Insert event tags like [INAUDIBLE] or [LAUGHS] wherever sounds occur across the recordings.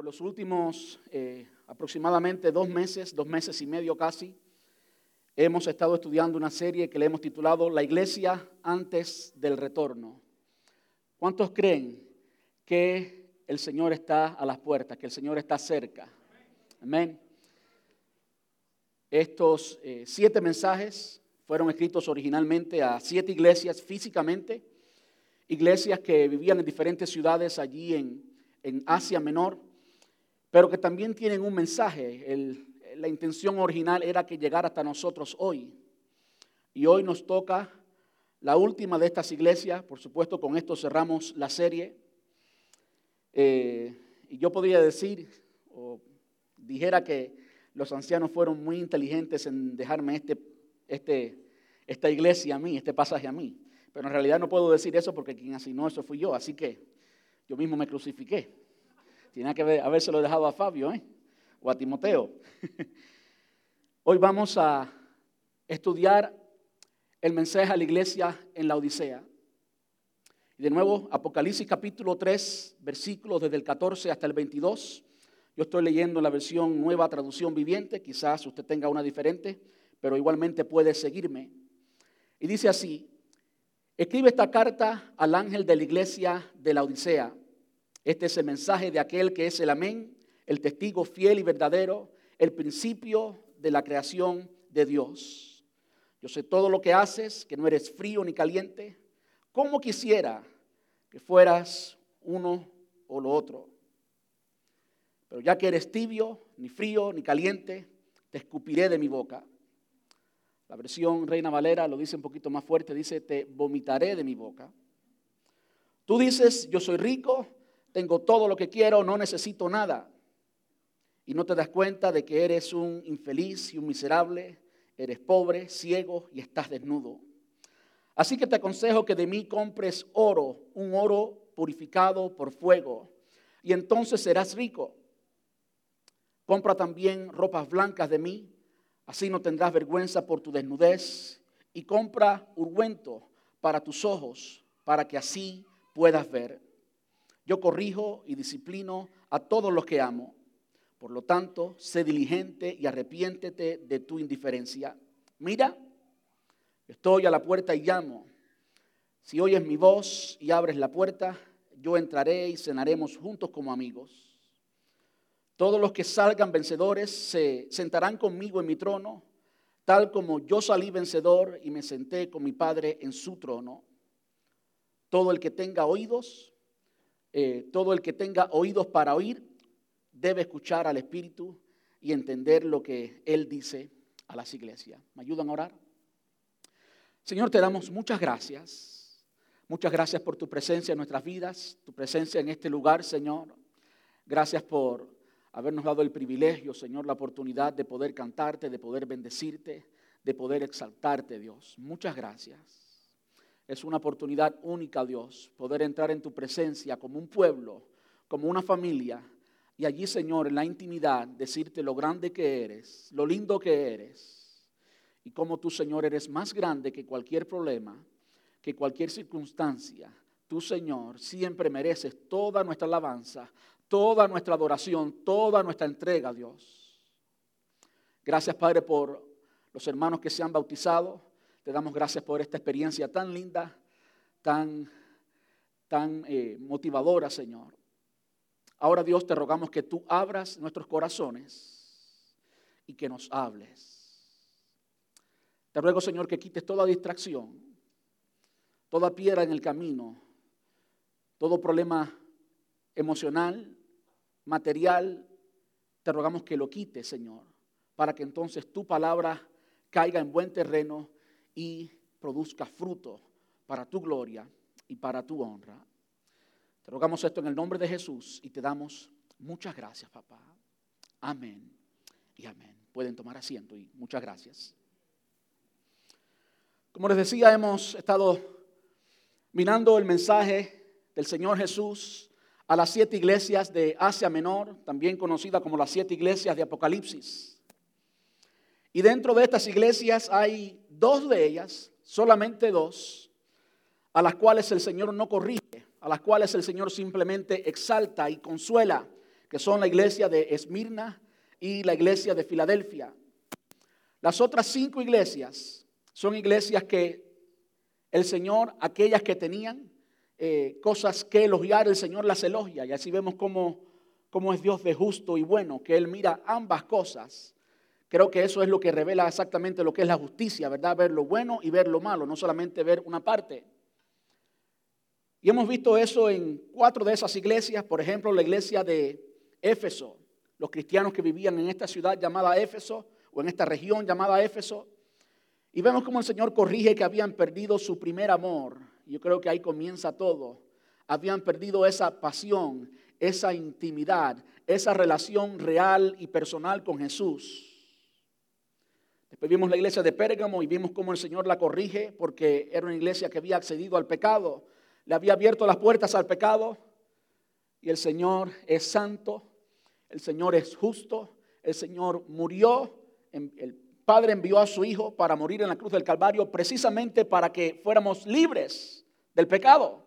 por los últimos eh, aproximadamente dos meses, dos meses y medio casi, hemos estado estudiando una serie que le hemos titulado La iglesia antes del retorno. ¿Cuántos creen que el Señor está a las puertas, que el Señor está cerca? Amén. Estos eh, siete mensajes fueron escritos originalmente a siete iglesias físicamente, iglesias que vivían en diferentes ciudades allí en, en Asia Menor pero que también tienen un mensaje. la intención original era que llegara hasta nosotros hoy. Y hoy nos toca la última de estas iglesias. Por supuesto, con esto cerramos la serie. Eh, y yo podría decir, o dijera que los ancianos fueron muy inteligentes en dejarme este, este, esta iglesia a mí, este pasaje a mí. Pero en realidad no puedo decir eso porque quien asignó eso fui yo. Así que yo mismo me crucifiqué. Tiene que habérselo dejado a Fabio ¿eh? o a Timoteo. [LAUGHS] Hoy vamos a estudiar el mensaje a la iglesia en la Odisea. Y de nuevo, Apocalipsis capítulo 3, versículos desde el 14 hasta el 22. Yo estoy leyendo la versión nueva traducción viviente, quizás usted tenga una diferente, pero igualmente puede seguirme. Y dice así, escribe esta carta al ángel de la iglesia de la Odisea este es el mensaje de aquel que es el amén, el testigo fiel y verdadero, el principio de la creación de Dios. Yo sé todo lo que haces, que no eres frío ni caliente. ¿Cómo quisiera que fueras uno o lo otro? Pero ya que eres tibio, ni frío, ni caliente, te escupiré de mi boca. La versión Reina Valera lo dice un poquito más fuerte, dice, te vomitaré de mi boca. Tú dices, yo soy rico, tengo todo lo que quiero, no necesito nada. Y no te das cuenta de que eres un infeliz y un miserable, eres pobre, ciego y estás desnudo. Así que te aconsejo que de mí compres oro, un oro purificado por fuego, y entonces serás rico. Compra también ropas blancas de mí, así no tendrás vergüenza por tu desnudez, y compra ungüento para tus ojos, para que así puedas ver. Yo corrijo y disciplino a todos los que amo. Por lo tanto, sé diligente y arrepiéntete de tu indiferencia. Mira, estoy a la puerta y llamo. Si oyes mi voz y abres la puerta, yo entraré y cenaremos juntos como amigos. Todos los que salgan vencedores se sentarán conmigo en mi trono, tal como yo salí vencedor y me senté con mi Padre en su trono. Todo el que tenga oídos, eh, todo el que tenga oídos para oír debe escuchar al Espíritu y entender lo que Él dice a las iglesias. ¿Me ayudan a orar? Señor, te damos muchas gracias. Muchas gracias por tu presencia en nuestras vidas, tu presencia en este lugar, Señor. Gracias por habernos dado el privilegio, Señor, la oportunidad de poder cantarte, de poder bendecirte, de poder exaltarte, Dios. Muchas gracias. Es una oportunidad única, Dios, poder entrar en tu presencia como un pueblo, como una familia, y allí, Señor, en la intimidad, decirte lo grande que eres, lo lindo que eres, y cómo tú, Señor, eres más grande que cualquier problema, que cualquier circunstancia. Tú, Señor, siempre mereces toda nuestra alabanza, toda nuestra adoración, toda nuestra entrega, Dios. Gracias, Padre, por los hermanos que se han bautizado. Te damos gracias por esta experiencia tan linda, tan, tan eh, motivadora, Señor. Ahora, Dios, te rogamos que tú abras nuestros corazones y que nos hables. Te ruego, Señor, que quites toda distracción, toda piedra en el camino, todo problema emocional, material. Te rogamos que lo quites, Señor, para que entonces tu palabra caiga en buen terreno y produzca fruto para tu gloria y para tu honra. Te rogamos esto en el nombre de Jesús y te damos muchas gracias, papá. Amén y amén. Pueden tomar asiento y muchas gracias. Como les decía, hemos estado mirando el mensaje del Señor Jesús a las siete iglesias de Asia Menor, también conocida como las siete iglesias de Apocalipsis. Y dentro de estas iglesias hay dos de ellas, solamente dos, a las cuales el Señor no corrige, a las cuales el Señor simplemente exalta y consuela, que son la iglesia de Esmirna y la iglesia de Filadelfia. Las otras cinco iglesias son iglesias que el Señor, aquellas que tenían eh, cosas que elogiar, el Señor las elogia. Y así vemos cómo, cómo es Dios de justo y bueno, que Él mira ambas cosas. Creo que eso es lo que revela exactamente lo que es la justicia, ¿verdad? Ver lo bueno y ver lo malo, no solamente ver una parte. Y hemos visto eso en cuatro de esas iglesias, por ejemplo, la iglesia de Éfeso, los cristianos que vivían en esta ciudad llamada Éfeso o en esta región llamada Éfeso. Y vemos cómo el Señor corrige que habían perdido su primer amor. Yo creo que ahí comienza todo. Habían perdido esa pasión, esa intimidad, esa relación real y personal con Jesús. Después vimos la iglesia de Pérgamo y vimos cómo el Señor la corrige porque era una iglesia que había accedido al pecado le había abierto las puertas al pecado y el Señor es santo, el Señor es justo, el Señor murió, el Padre envió a su Hijo para morir en la cruz del Calvario precisamente para que fuéramos libres del pecado.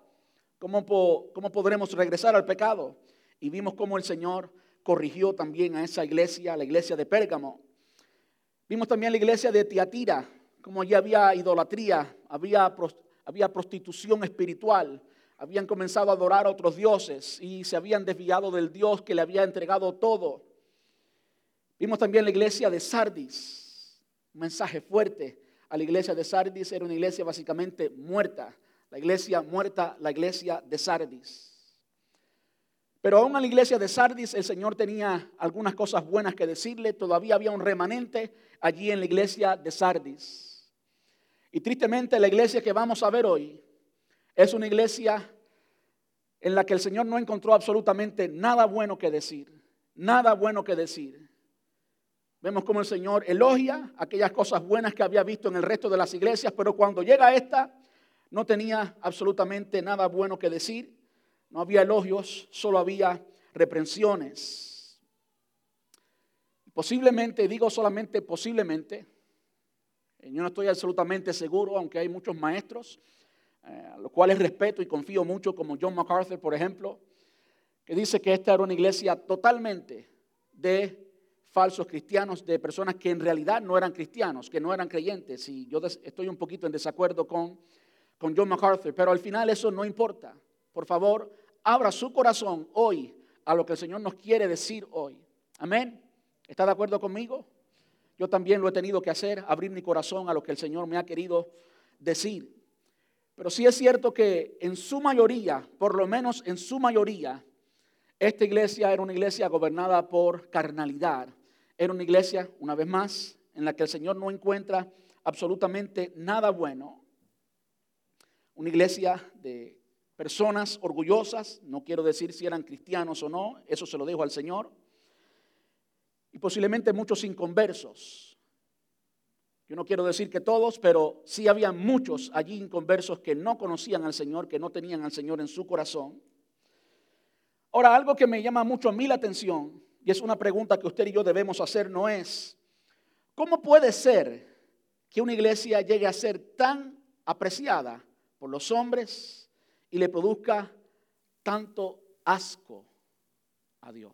¿Cómo, cómo podremos regresar al pecado? Y vimos cómo el Señor corrigió también a esa iglesia, la iglesia de Pérgamo. Vimos también la iglesia de Tiatira, como allí había idolatría, había había prostitución espiritual, habían comenzado a adorar a otros dioses y se habían desviado del Dios que le había entregado todo. Vimos también la iglesia de Sardis, un mensaje fuerte a la iglesia de Sardis, era una iglesia básicamente muerta, la iglesia muerta, la iglesia de Sardis. Pero aún a la iglesia de Sardis el Señor tenía algunas cosas buenas que decirle, todavía había un remanente allí en la iglesia de Sardis. Y tristemente la iglesia que vamos a ver hoy es una iglesia en la que el Señor no encontró absolutamente nada bueno que decir, nada bueno que decir. Vemos como el Señor elogia aquellas cosas buenas que había visto en el resto de las iglesias, pero cuando llega a esta no tenía absolutamente nada bueno que decir, no había elogios, solo había reprensiones. Posiblemente, digo solamente posiblemente, yo no estoy absolutamente seguro, aunque hay muchos maestros, eh, a los cuales respeto y confío mucho, como John MacArthur, por ejemplo, que dice que esta era una iglesia totalmente de falsos cristianos, de personas que en realidad no eran cristianos, que no eran creyentes. Y yo estoy un poquito en desacuerdo con, con John MacArthur, pero al final eso no importa. Por favor, abra su corazón hoy a lo que el Señor nos quiere decir hoy. Amén. ¿Está de acuerdo conmigo? Yo también lo he tenido que hacer, abrir mi corazón a lo que el Señor me ha querido decir. Pero sí es cierto que en su mayoría, por lo menos en su mayoría, esta iglesia era una iglesia gobernada por carnalidad. Era una iglesia, una vez más, en la que el Señor no encuentra absolutamente nada bueno. Una iglesia de personas orgullosas, no quiero decir si eran cristianos o no, eso se lo dejo al Señor y posiblemente muchos inconversos. Yo no quiero decir que todos, pero sí había muchos allí inconversos que no conocían al Señor, que no tenían al Señor en su corazón. Ahora, algo que me llama mucho a mí la atención, y es una pregunta que usted y yo debemos hacer, no es, ¿cómo puede ser que una iglesia llegue a ser tan apreciada por los hombres y le produzca tanto asco a Dios?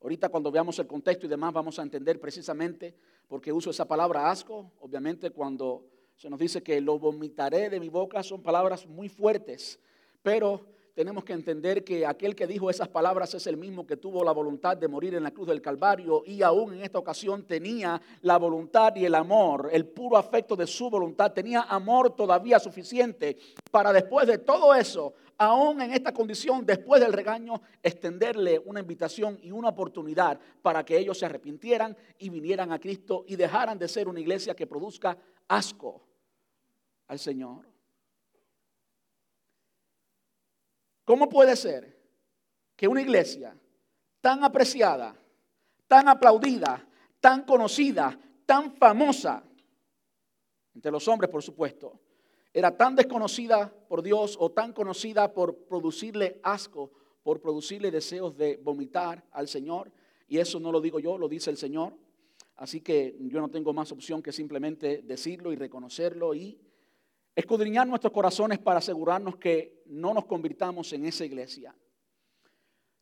Ahorita cuando veamos el contexto y demás vamos a entender precisamente por qué uso esa palabra asco. Obviamente cuando se nos dice que lo vomitaré de mi boca son palabras muy fuertes, pero tenemos que entender que aquel que dijo esas palabras es el mismo que tuvo la voluntad de morir en la cruz del Calvario y aún en esta ocasión tenía la voluntad y el amor, el puro afecto de su voluntad, tenía amor todavía suficiente para después de todo eso, aún en esta condición, después del regaño, extenderle una invitación y una oportunidad para que ellos se arrepintieran y vinieran a Cristo y dejaran de ser una iglesia que produzca asco al Señor. ¿Cómo puede ser que una iglesia tan apreciada, tan aplaudida, tan conocida, tan famosa, entre los hombres por supuesto, era tan desconocida por Dios o tan conocida por producirle asco, por producirle deseos de vomitar al Señor? Y eso no lo digo yo, lo dice el Señor. Así que yo no tengo más opción que simplemente decirlo y reconocerlo y escudriñar nuestros corazones para asegurarnos que no nos convirtamos en esa iglesia.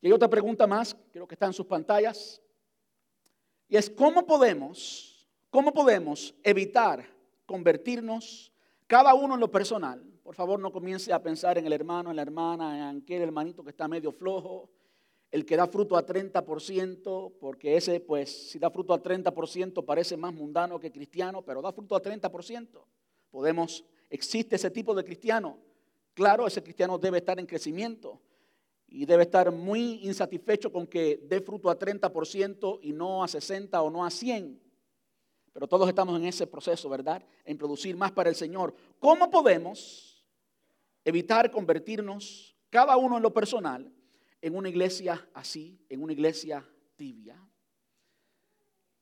Y hay otra pregunta más, creo que está en sus pantallas, y es cómo podemos, cómo podemos evitar convertirnos cada uno en lo personal. Por favor, no comience a pensar en el hermano, en la hermana, en aquel hermanito que está medio flojo, el que da fruto a 30%, porque ese, pues, si da fruto a 30% parece más mundano que cristiano, pero da fruto a 30%. Podemos, existe ese tipo de cristiano. Claro, ese cristiano debe estar en crecimiento y debe estar muy insatisfecho con que dé fruto a 30% y no a 60 o no a 100. Pero todos estamos en ese proceso, ¿verdad? En producir más para el Señor. ¿Cómo podemos evitar convertirnos, cada uno en lo personal, en una iglesia así, en una iglesia tibia?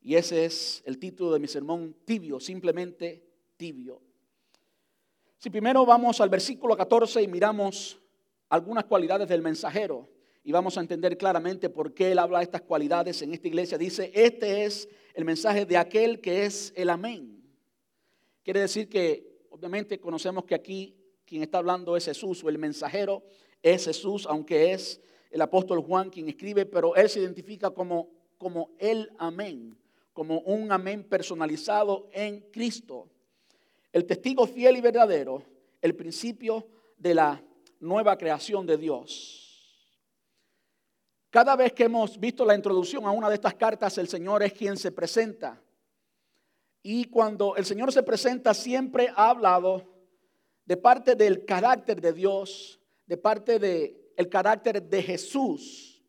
Y ese es el título de mi sermón, tibio, simplemente tibio. Si primero vamos al versículo 14 y miramos algunas cualidades del mensajero, y vamos a entender claramente por qué él habla de estas cualidades en esta iglesia. Dice, este es el mensaje de aquel que es el amén. Quiere decir que obviamente conocemos que aquí quien está hablando es Jesús o el mensajero es Jesús, aunque es el apóstol Juan quien escribe, pero él se identifica como, como el amén, como un amén personalizado en Cristo. El testigo fiel y verdadero, el principio de la nueva creación de Dios. Cada vez que hemos visto la introducción a una de estas cartas, el Señor es quien se presenta. Y cuando el Señor se presenta, siempre ha hablado de parte del carácter de Dios, de parte del carácter de Jesús,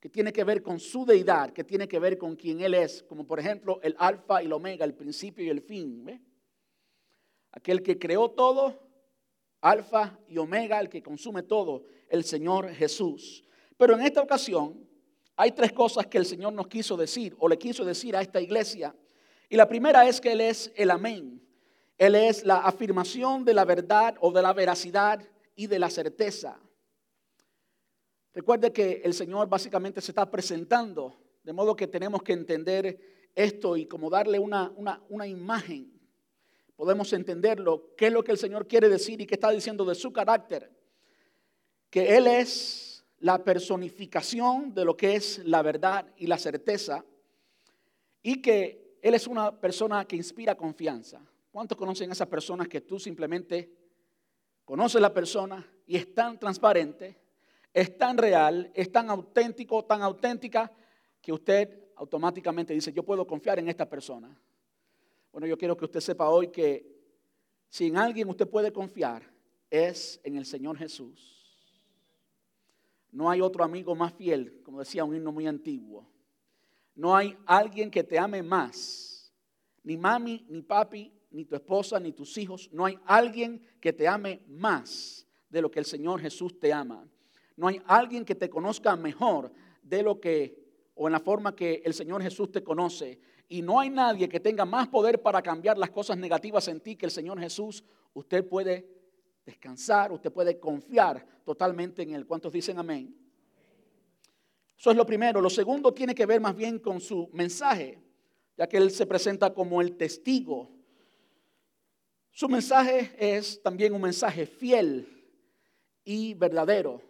que tiene que ver con su deidad, que tiene que ver con quien Él es, como por ejemplo el alfa y el omega, el principio y el fin. Aquel que creó todo, alfa y omega, el que consume todo, el Señor Jesús. Pero en esta ocasión hay tres cosas que el Señor nos quiso decir o le quiso decir a esta iglesia. Y la primera es que Él es el amén. Él es la afirmación de la verdad o de la veracidad y de la certeza. Recuerde que el Señor básicamente se está presentando, de modo que tenemos que entender esto y como darle una, una, una imagen. Podemos entenderlo, qué es lo que el Señor quiere decir y qué está diciendo de su carácter. Que Él es la personificación de lo que es la verdad y la certeza y que Él es una persona que inspira confianza. ¿Cuántos conocen a esas personas que tú simplemente conoces la persona y es tan transparente, es tan real, es tan auténtico, tan auténtica que usted automáticamente dice, yo puedo confiar en esta persona? Bueno, yo quiero que usted sepa hoy que si en alguien usted puede confiar es en el Señor Jesús. No hay otro amigo más fiel, como decía un himno muy antiguo. No hay alguien que te ame más. Ni mami, ni papi, ni tu esposa, ni tus hijos. No hay alguien que te ame más de lo que el Señor Jesús te ama. No hay alguien que te conozca mejor de lo que o en la forma que el Señor Jesús te conoce. Y no hay nadie que tenga más poder para cambiar las cosas negativas en ti que el Señor Jesús. Usted puede descansar, usted puede confiar totalmente en Él. ¿Cuántos dicen amén? Eso es lo primero. Lo segundo tiene que ver más bien con su mensaje, ya que Él se presenta como el testigo. Su mensaje es también un mensaje fiel y verdadero.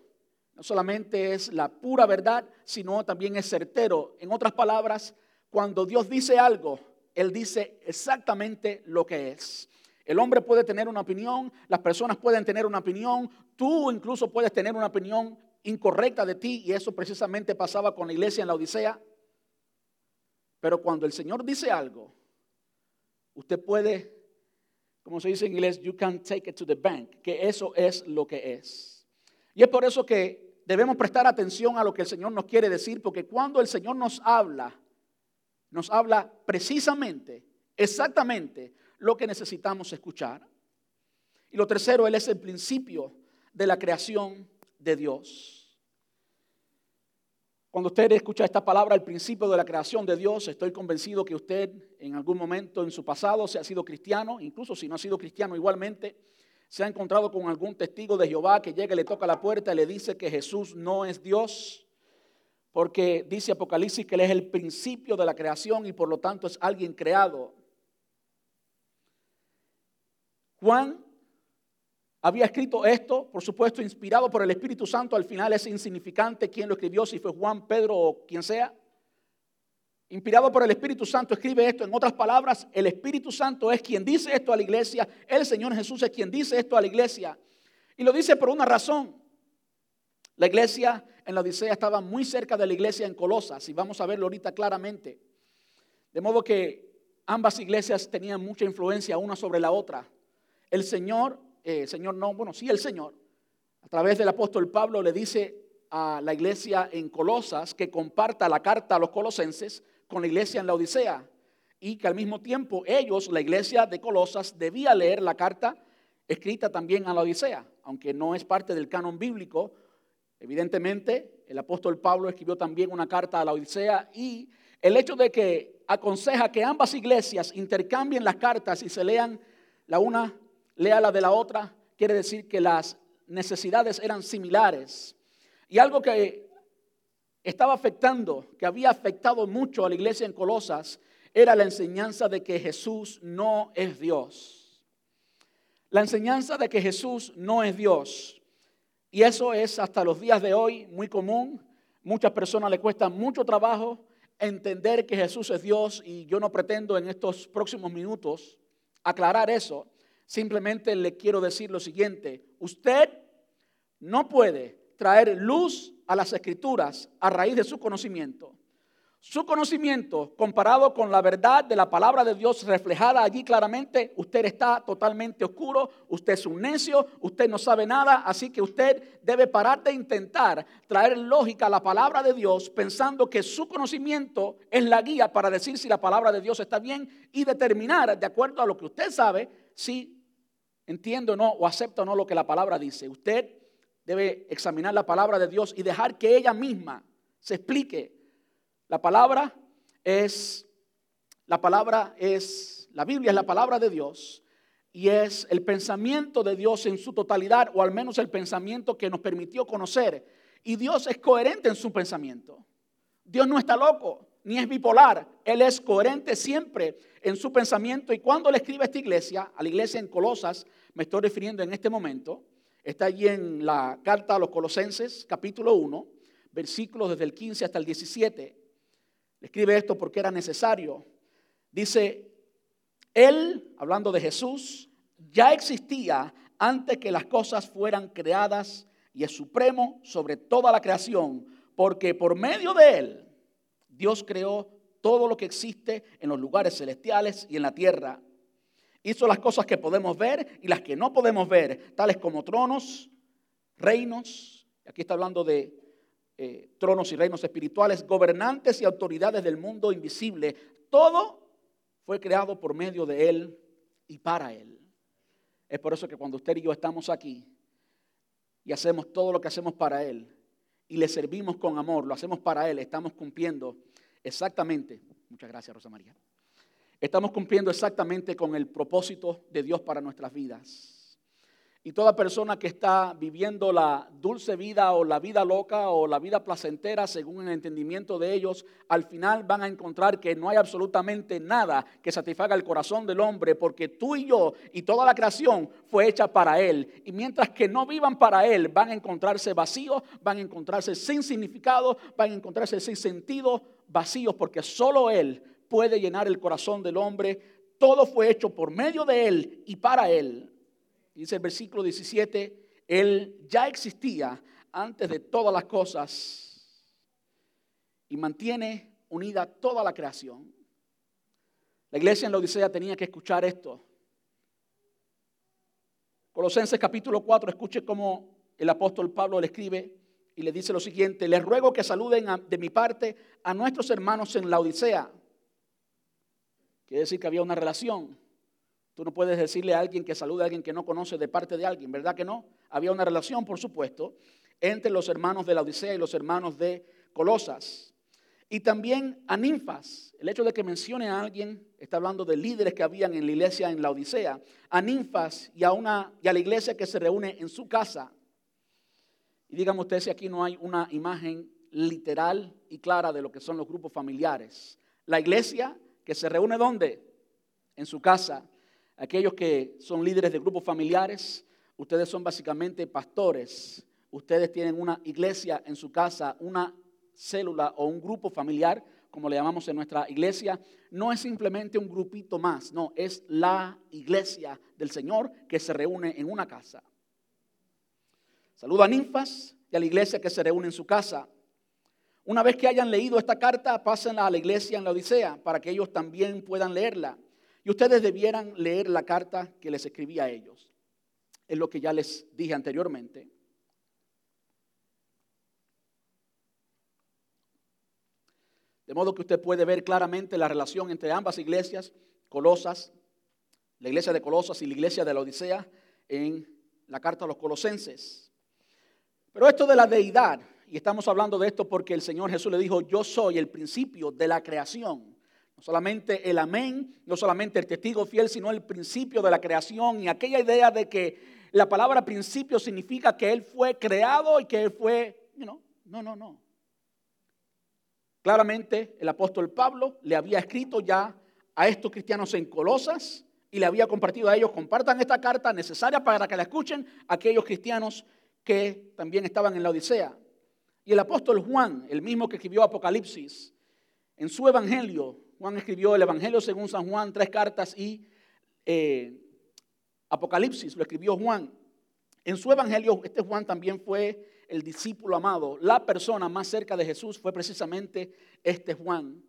No solamente es la pura verdad, sino también es certero. En otras palabras, cuando Dios dice algo, Él dice exactamente lo que es. El hombre puede tener una opinión, las personas pueden tener una opinión, tú incluso puedes tener una opinión incorrecta de ti y eso precisamente pasaba con la iglesia en la Odisea. Pero cuando el Señor dice algo, usted puede, como se dice en inglés, you can take it to the bank, que eso es lo que es. Y es por eso que debemos prestar atención a lo que el Señor nos quiere decir, porque cuando el Señor nos habla, nos habla precisamente, exactamente lo que necesitamos escuchar. Y lo tercero, Él es el principio de la creación de Dios. Cuando usted escucha esta palabra, el principio de la creación de Dios, estoy convencido que usted en algún momento en su pasado, se ha sido cristiano, incluso si no ha sido cristiano igualmente, se ha encontrado con algún testigo de Jehová que llega y le toca la puerta y le dice que Jesús no es Dios, porque dice Apocalipsis que Él es el principio de la creación y por lo tanto es alguien creado. Juan había escrito esto, por supuesto, inspirado por el Espíritu Santo. Al final es insignificante quién lo escribió, si fue Juan, Pedro o quien sea. Inspirado por el Espíritu Santo, escribe esto. En otras palabras, el Espíritu Santo es quien dice esto a la iglesia. El Señor Jesús es quien dice esto a la iglesia. Y lo dice por una razón. La iglesia en la Odisea estaba muy cerca de la iglesia en Colosas y vamos a verlo ahorita claramente. De modo que ambas iglesias tenían mucha influencia una sobre la otra. El Señor, eh, Señor no, bueno, sí el Señor, a través del apóstol Pablo le dice a la iglesia en Colosas que comparta la carta a los colosenses con la iglesia en la Odisea y que al mismo tiempo ellos, la iglesia de Colosas, debía leer la carta escrita también a la Odisea, aunque no es parte del canon bíblico. Evidentemente, el apóstol Pablo escribió también una carta a la Odisea y el hecho de que aconseja que ambas iglesias intercambien las cartas y se lean la una, lea la de la otra, quiere decir que las necesidades eran similares. Y algo que estaba afectando, que había afectado mucho a la iglesia en Colosas, era la enseñanza de que Jesús no es Dios. La enseñanza de que Jesús no es Dios. Y eso es hasta los días de hoy muy común. Muchas personas le cuesta mucho trabajo entender que Jesús es Dios y yo no pretendo en estos próximos minutos aclarar eso. Simplemente le quiero decir lo siguiente. Usted no puede traer luz a las escrituras a raíz de su conocimiento. Su conocimiento comparado con la verdad de la palabra de Dios reflejada allí claramente, usted está totalmente oscuro, usted es un necio, usted no sabe nada, así que usted debe parar de intentar traer lógica a la palabra de Dios pensando que su conocimiento es la guía para decir si la palabra de Dios está bien y determinar de acuerdo a lo que usted sabe si entiende o no o acepta o no lo que la palabra dice. Usted debe examinar la palabra de Dios y dejar que ella misma se explique. La palabra es, la palabra es, la Biblia es la palabra de Dios y es el pensamiento de Dios en su totalidad, o al menos el pensamiento que nos permitió conocer. Y Dios es coherente en su pensamiento. Dios no está loco, ni es bipolar. Él es coherente siempre en su pensamiento. Y cuando le escribe a esta iglesia, a la iglesia en Colosas, me estoy refiriendo en este momento, Está allí en la carta a los Colosenses, capítulo 1, versículos desde el 15 hasta el 17. Escribe esto porque era necesario. Dice, Él, hablando de Jesús, ya existía antes que las cosas fueran creadas y es supremo sobre toda la creación, porque por medio de Él Dios creó todo lo que existe en los lugares celestiales y en la tierra Hizo las cosas que podemos ver y las que no podemos ver, tales como tronos, reinos, aquí está hablando de eh, tronos y reinos espirituales, gobernantes y autoridades del mundo invisible. Todo fue creado por medio de Él y para Él. Es por eso que cuando usted y yo estamos aquí y hacemos todo lo que hacemos para Él y le servimos con amor, lo hacemos para Él, estamos cumpliendo exactamente, muchas gracias Rosa María, Estamos cumpliendo exactamente con el propósito de Dios para nuestras vidas. Y toda persona que está viviendo la dulce vida o la vida loca o la vida placentera según el entendimiento de ellos, al final van a encontrar que no hay absolutamente nada que satisfaga el corazón del hombre porque tú y yo y toda la creación fue hecha para Él. Y mientras que no vivan para Él, van a encontrarse vacíos, van a encontrarse sin significado, van a encontrarse sin sentido, vacíos porque solo Él puede llenar el corazón del hombre. Todo fue hecho por medio de Él y para Él. Dice el versículo 17, Él ya existía antes de todas las cosas y mantiene unida toda la creación. La iglesia en la Odisea tenía que escuchar esto. Colosenses capítulo 4, escuche cómo el apóstol Pablo le escribe y le dice lo siguiente, les ruego que saluden de mi parte a nuestros hermanos en la Odisea Quiere decir que había una relación. Tú no puedes decirle a alguien que salude a alguien que no conoce de parte de alguien, ¿verdad que no? Había una relación, por supuesto, entre los hermanos de la Odisea y los hermanos de Colosas. Y también a ninfas. El hecho de que mencione a alguien, está hablando de líderes que habían en la iglesia en la Odisea, a ninfas y a, una, y a la iglesia que se reúne en su casa. Y dígame usted si aquí no hay una imagen literal y clara de lo que son los grupos familiares. La iglesia que se reúne ¿dónde? En su casa. Aquellos que son líderes de grupos familiares ustedes son básicamente pastores, ustedes tienen una iglesia en su casa, una célula o un grupo familiar, como le llamamos en nuestra iglesia, no es simplemente un grupito más, no, es la iglesia del Señor que se reúne en una casa. Saludo a ninfas y a la iglesia que se reúne en su casa. Una vez que hayan leído esta carta, pásenla a la iglesia en la Odisea para que ellos también puedan leerla. Y ustedes debieran leer la carta que les escribí a ellos. Es lo que ya les dije anteriormente. De modo que usted puede ver claramente la relación entre ambas iglesias, Colosas, la iglesia de Colosas y la iglesia de la Odisea, en la carta a los colosenses. Pero esto de la deidad, y estamos hablando de esto porque el Señor Jesús le dijo, yo soy el principio de la creación. No solamente el amén, no solamente el testigo fiel, sino el principio de la creación y aquella idea de que la palabra principio significa que Él fue creado y que Él fue, no, no, no. Claramente el apóstol Pablo le había escrito ya a estos cristianos en Colosas y le había compartido a ellos, compartan esta carta necesaria para que la escuchen aquellos cristianos que también estaban en la Odisea. Y el apóstol Juan, el mismo que escribió Apocalipsis, en su evangelio, Juan escribió el evangelio según San Juan, tres cartas y eh, Apocalipsis lo escribió Juan. En su evangelio, este Juan también fue el discípulo amado. La persona más cerca de Jesús fue precisamente este Juan.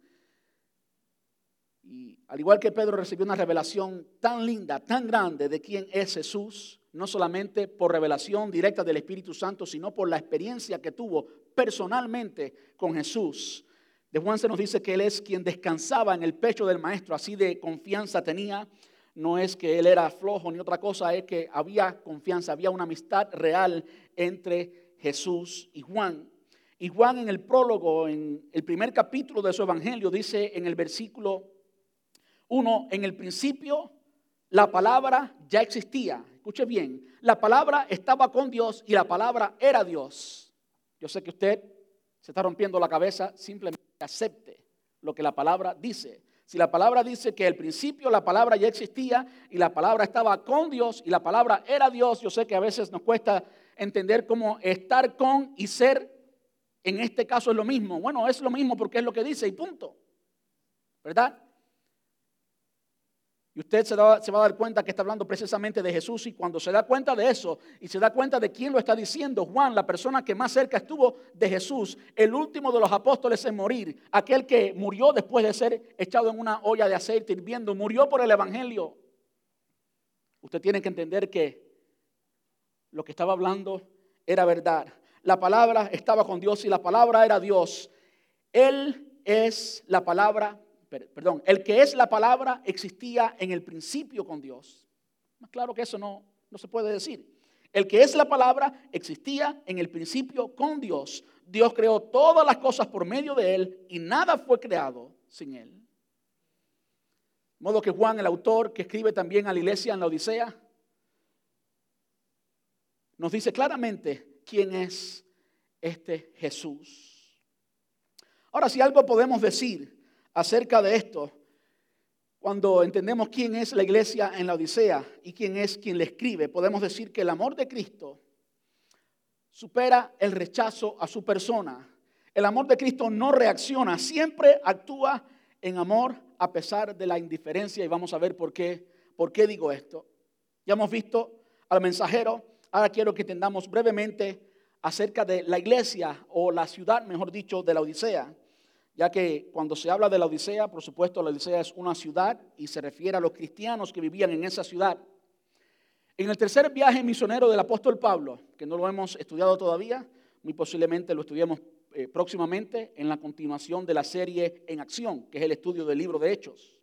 Y al igual que Pedro recibió una revelación tan linda, tan grande de quién es Jesús, no solamente por revelación directa del Espíritu Santo, sino por la experiencia que tuvo personalmente con Jesús. Juan se nos dice que él es quien descansaba en el pecho del maestro, así de confianza tenía. No es que él era flojo ni otra cosa, es que había confianza, había una amistad real entre Jesús y Juan. Y Juan en el prólogo, en el primer capítulo de su evangelio, dice en el versículo 1, en el principio la palabra ya existía. Escuche bien, la palabra estaba con Dios y la palabra era Dios. Yo sé que usted se está rompiendo la cabeza, simplemente acepte lo que la palabra dice. Si la palabra dice que al principio la palabra ya existía y la palabra estaba con Dios y la palabra era Dios, yo sé que a veces nos cuesta entender cómo estar con y ser en este caso es lo mismo. Bueno, es lo mismo porque es lo que dice y punto. ¿Verdad? Y usted se, va a dar cuenta que está hablando precisamente de Jesús y cuando se da cuenta de eso y se da cuenta de quién lo está diciendo, Juan, la persona que más cerca estuvo de Jesús, el último de los apóstoles en morir, aquel que murió después de ser echado en una olla de aceite hirviendo, murió por el Evangelio. Usted tiene que entender que lo que estaba hablando era verdad. La palabra estaba con Dios y la palabra era Dios. Él es la palabra perdón, el que es la palabra existía en el principio con Dios. Más claro que eso no, no se puede decir. El que es la palabra existía en el principio con Dios. Dios creó todas las cosas por medio de él y nada fue creado sin él. De modo que Juan, el autor que escribe también a la iglesia en la Odisea, nos dice claramente quién es este Jesús. Ahora, si algo podemos decir acerca de esto cuando entendemos quién es la iglesia en la Odisea y quién es quien le escribe. Podemos decir que el amor de Cristo supera el rechazo a su persona. El amor de Cristo no reacciona, siempre actúa en amor a pesar de la indiferencia y vamos a ver por qué, por qué digo esto. Ya hemos visto al mensajero, ahora quiero que entendamos brevemente acerca de la iglesia o la ciudad, mejor dicho, de la Odisea ya que cuando se habla de la Odisea, por supuesto, la Odisea es una ciudad y se refiere a los cristianos que vivían en esa ciudad. En el tercer viaje misionero del apóstol Pablo, que no lo hemos estudiado todavía, muy posiblemente lo estudiemos eh, próximamente en la continuación de la serie En Acción, que es el estudio del libro de Hechos.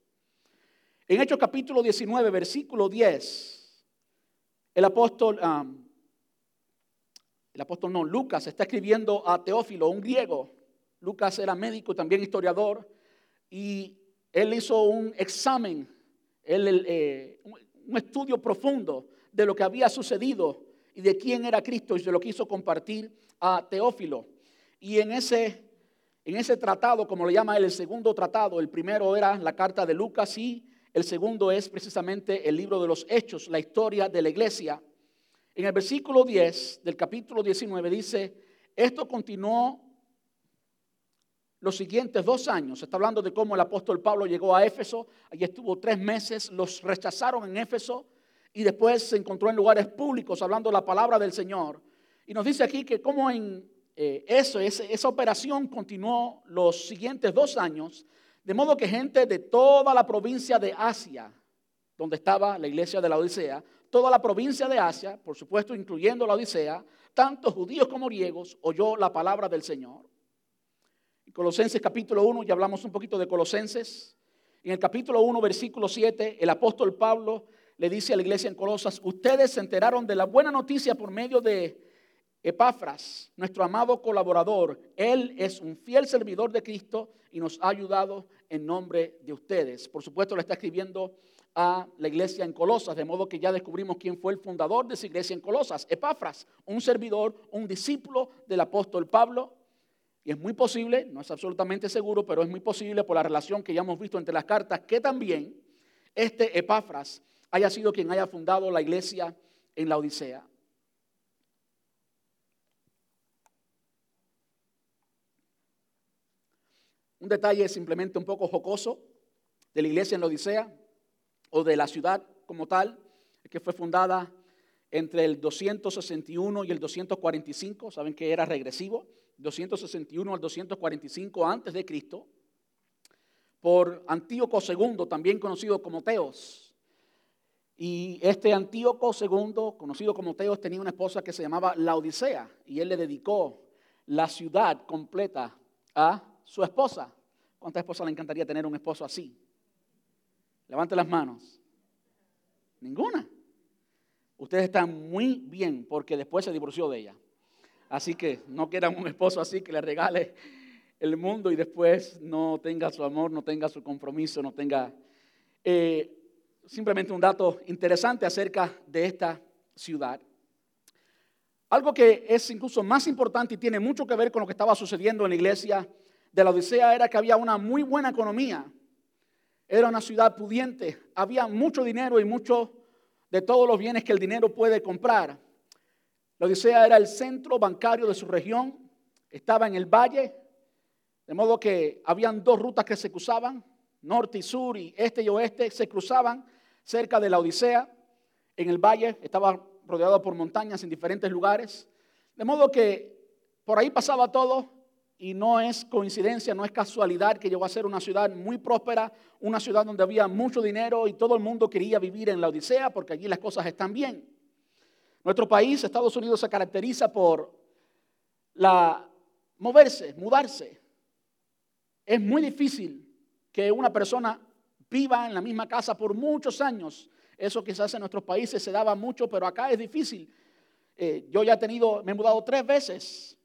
En Hechos capítulo 19, versículo 10, el apóstol, el apóstol no, Lucas está escribiendo a Teófilo, un griego, Lucas era médico, también historiador, y él hizo un examen, eh, un estudio profundo de lo que había sucedido y de quién era Cristo y se lo quiso compartir a Teófilo. Y en ese, en ese tratado, como lo llama él, el segundo tratado, el primero era la carta de Lucas y el segundo es precisamente el libro de los Hechos, la historia de la iglesia. En el versículo 10 del capítulo 19 dice, esto continuó los siguientes dos años. Está hablando de cómo el apóstol Pablo llegó a Éfeso, allí estuvo tres meses, los rechazaron en Éfeso y después se encontró en lugares públicos hablando la palabra del Señor. Y nos dice aquí que como en eh, eso, esa operación continuó los siguientes dos años, de modo que gente de toda la provincia de Asia, donde estaba la iglesia de la Odisea, toda la provincia de Asia, por supuesto incluyendo la Odisea, tanto judíos como griegos, oyó la palabra del Señor. En Colosenses capítulo 1, ya hablamos un poquito de Colosenses. En el capítulo 1, versículo 7, el apóstol Pablo le dice a la iglesia en Colosas, ustedes se enteraron de la buena noticia por medio de Epafras, nuestro amado colaborador, él es un fiel servidor de Cristo y nos ha ayudado en nombre de ustedes. Por supuesto, le está escribiendo a la iglesia en Colosas, de modo que ya descubrimos quién fue el fundador de esa iglesia en Colosas, Epafras, un servidor, un discípulo del apóstol Pablo. Y es muy posible, no es absolutamente seguro, pero es muy posible por la relación que ya hemos visto entre las cartas, que también este Epafras haya sido quien haya fundado la iglesia en la Odisea. Un detalle simplemente un poco jocoso de la iglesia en la Odisea o de la ciudad como tal, que fue fundada entre el 261 y el 245, saben que era regresivo, 261 al 245 antes de Cristo, por Antíoco II, también conocido como Teos. Y este Antíoco II, conocido como Teos, tenía una esposa que se llamaba La Odisea y él le dedicó la ciudad completa a su esposa. ¿Cuántas esposas le encantaría tener un esposo así? Levante las manos. Ninguna. Ustedes están muy bien porque después se divorció de ella. Así que no quieran un esposo así que le regale el mundo y después no tenga su amor, no tenga su compromiso, no tenga... Eh, simplemente un dato interesante acerca de esta ciudad. Algo que es incluso más importante y tiene mucho que ver con lo que estaba sucediendo en la iglesia de la Odisea era que había una muy buena economía. Era una ciudad pudiente. Había mucho dinero y mucho de todos los bienes que el dinero puede comprar. La Odisea era el centro bancario de su región. Estaba en el valle. De modo que habían dos rutas que se cruzaban, norte y sur y este y oeste, se cruzaban cerca de la Odisea. En el valle estaba rodeado por montañas en diferentes lugares. De modo que por ahí pasaba todo y no es coincidencia, no es casualidad que llegó a ser una ciudad muy próspera, una ciudad donde había mucho dinero y todo el mundo quería vivir en la Odisea porque allí las cosas están bien. Nuestro país, Estados Unidos, se caracteriza por la moverse, mudarse. Es muy difícil que una persona viva en la misma casa por muchos años. Eso quizás en nuestros países se daba mucho, pero acá es difícil. Eh, yo ya he tenido, me he mudado tres veces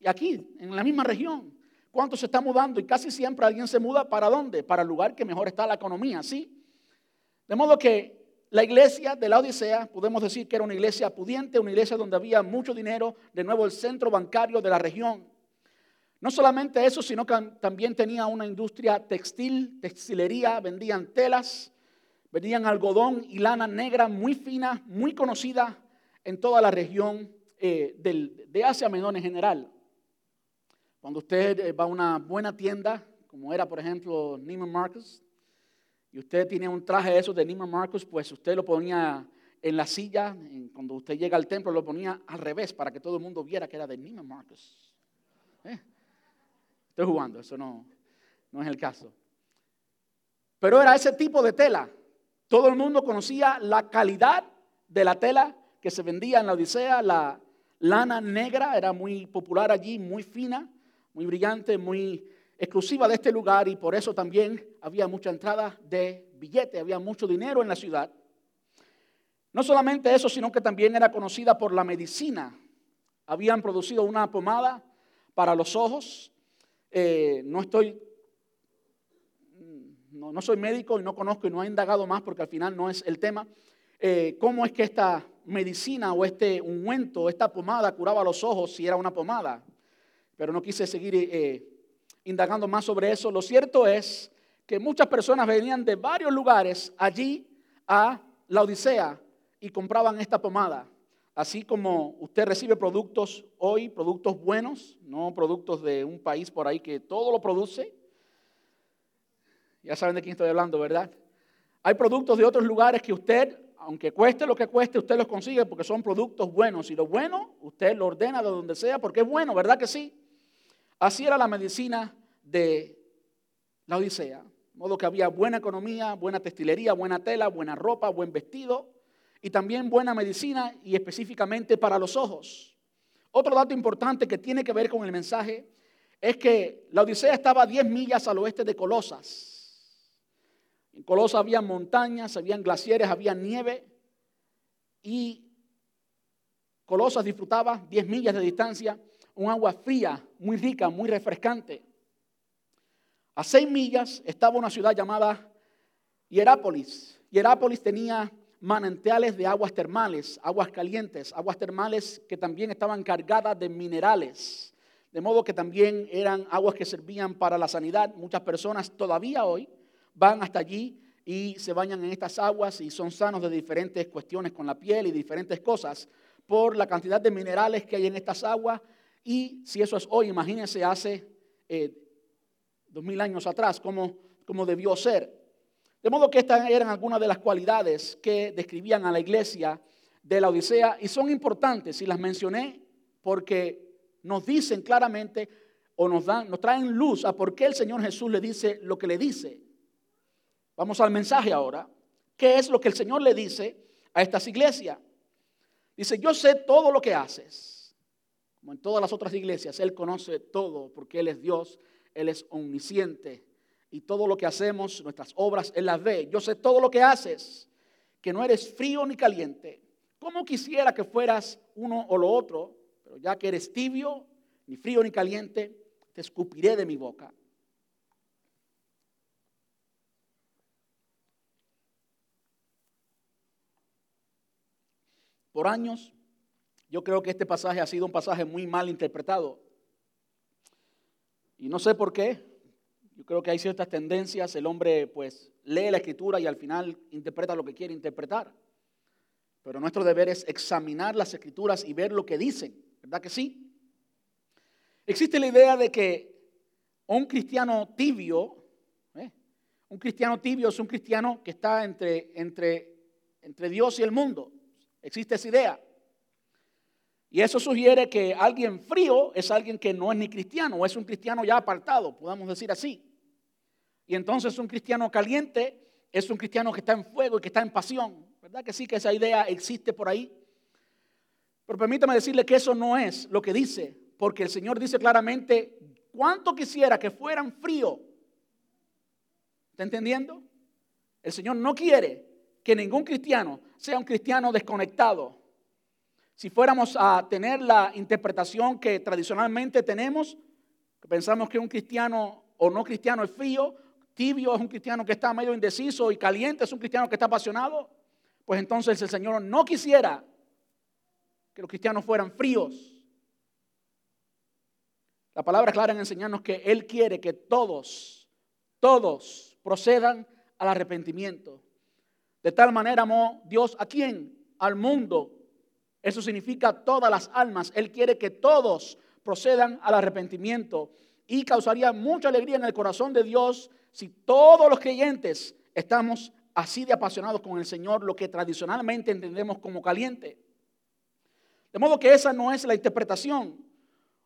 y aquí, en la misma región. ¿Cuántos se está mudando? Y casi siempre alguien se muda para dónde? Para el lugar que mejor está la economía, ¿sí? De modo que la iglesia de la Odisea, podemos decir que era una iglesia pudiente, una iglesia donde había mucho dinero, de nuevo el centro bancario de la región. No solamente eso, sino que también tenía una industria textil, textilería, vendían telas, vendían algodón y lana negra muy fina, muy conocida en toda la región eh, de Asia Menor en general. Cuando usted eh, va a una buena tienda, como era por ejemplo Neiman Marcus, y usted tiene un traje de esos de Neiman Marcus, pues usted lo ponía en la silla, cuando usted llega al templo lo ponía al revés para que todo el mundo viera que era de Neiman Marcus. Eh, estoy jugando, eso no, no es el caso. Pero era ese tipo de tela. Todo el mundo conocía la calidad de la tela que se vendía en la Odisea, la lana negra era muy popular allí, muy fina muy brillante, muy exclusiva de este lugar y por eso también había mucha entrada de billete, había mucho dinero en la ciudad. No solamente eso, sino que también era conocida por la medicina. Habían producido una pomada para los ojos. Eh, no estoy, no, soy médico y no conozco y no he indagado más porque al final no es el tema. Eh, ¿Cómo es que esta medicina o este ungüento, esta pomada curaba los ojos si era una pomada? Pero no quise seguir eh, indagando más sobre eso. Lo cierto es que muchas personas venían de varios lugares allí a la Odisea y compraban esta pomada. Así como usted recibe productos hoy, productos buenos, no productos de un país por ahí que todo lo produce. Ya saben de quién estoy hablando, ¿verdad? Hay productos de otros lugares que usted, aunque cueste lo que cueste, usted los consigue porque son productos buenos. Y lo bueno, usted lo ordena de donde sea porque es bueno, ¿verdad que sí? Así era la medicina de la Odisea. De modo que había buena economía, buena textilería, buena tela, buena ropa, buen vestido y también buena medicina y específicamente para los ojos. Otro dato importante que tiene que ver con el mensaje es que la Odisea estaba a 10 millas al oeste de Colosas. En Colosas había montañas, habían glaciares, había nieve y Colosas disfrutaba 10 millas de distancia un agua fría, muy rica, muy refrescante. A 6 millas estaba una ciudad llamada Hierápolis. Hierápolis tenía manantiales de aguas termales, aguas calientes, aguas termales que también estaban cargadas de minerales, de modo que también eran aguas que servían para la sanidad. Muchas personas todavía hoy van hasta allí y se bañan en estas aguas y son sanos de diferentes cuestiones con la piel y diferentes cosas por la cantidad de minerales que hay en estas aguas. Y si eso es hoy, imagínense hace eh, dos mil años atrás, cómo, cómo debió ser. De modo que estas eran algunas de las cualidades que describían a la iglesia de la Odisea y son importantes y las mencioné porque nos dicen claramente o nos, dan, nos traen luz a por qué el Señor Jesús le dice lo que le dice. Vamos al mensaje ahora. ¿Qué es lo que el Señor le dice a estas iglesias? Dice, yo sé todo lo que haces. Como en todas las otras iglesias, Él conoce todo porque Él es Dios, Él es omnisciente. Y todo lo que hacemos, nuestras obras, Él las ve. Yo sé todo lo que haces, que no eres frío ni caliente. ¿Cómo quisiera que fueras uno o lo otro? Pero ya que eres tibio, ni frío ni caliente, te escupiré de mi boca. por años. Yo creo que este pasaje ha sido un pasaje muy mal interpretado. Y no sé por qué. Yo creo que hay ciertas tendencias. El hombre pues lee la escritura y al final interpreta lo que quiere interpretar. Pero nuestro deber es examinar las escrituras y ver lo que dicen. ¿Verdad que sí? Existe la idea de que un cristiano tibio, ¿eh? un cristiano tibio es un cristiano que está entre, entre, entre Dios y el mundo. Existe esa idea. Y eso sugiere que alguien frío es alguien que no es ni cristiano, o es un cristiano ya apartado, podemos decir así. Y entonces un cristiano caliente es un cristiano que está en fuego y que está en pasión. ¿Verdad que sí que esa idea existe por ahí? Pero permítame decirle que eso no es lo que dice, porque el Señor dice claramente, ¿cuánto quisiera que fueran frío? ¿Está entendiendo? El Señor no quiere que ningún cristiano sea un cristiano desconectado. Si fuéramos a tener la interpretación que tradicionalmente tenemos, pensamos que un cristiano o no cristiano es frío, tibio es un cristiano que está medio indeciso y caliente es un cristiano que está apasionado, pues entonces el Señor no quisiera que los cristianos fueran fríos. La palabra clara en enseñarnos que Él quiere que todos, todos procedan al arrepentimiento. De tal manera amó Dios a quién? Al mundo. Eso significa todas las almas. Él quiere que todos procedan al arrepentimiento y causaría mucha alegría en el corazón de Dios si todos los creyentes estamos así de apasionados con el Señor, lo que tradicionalmente entendemos como caliente. De modo que esa no es la interpretación.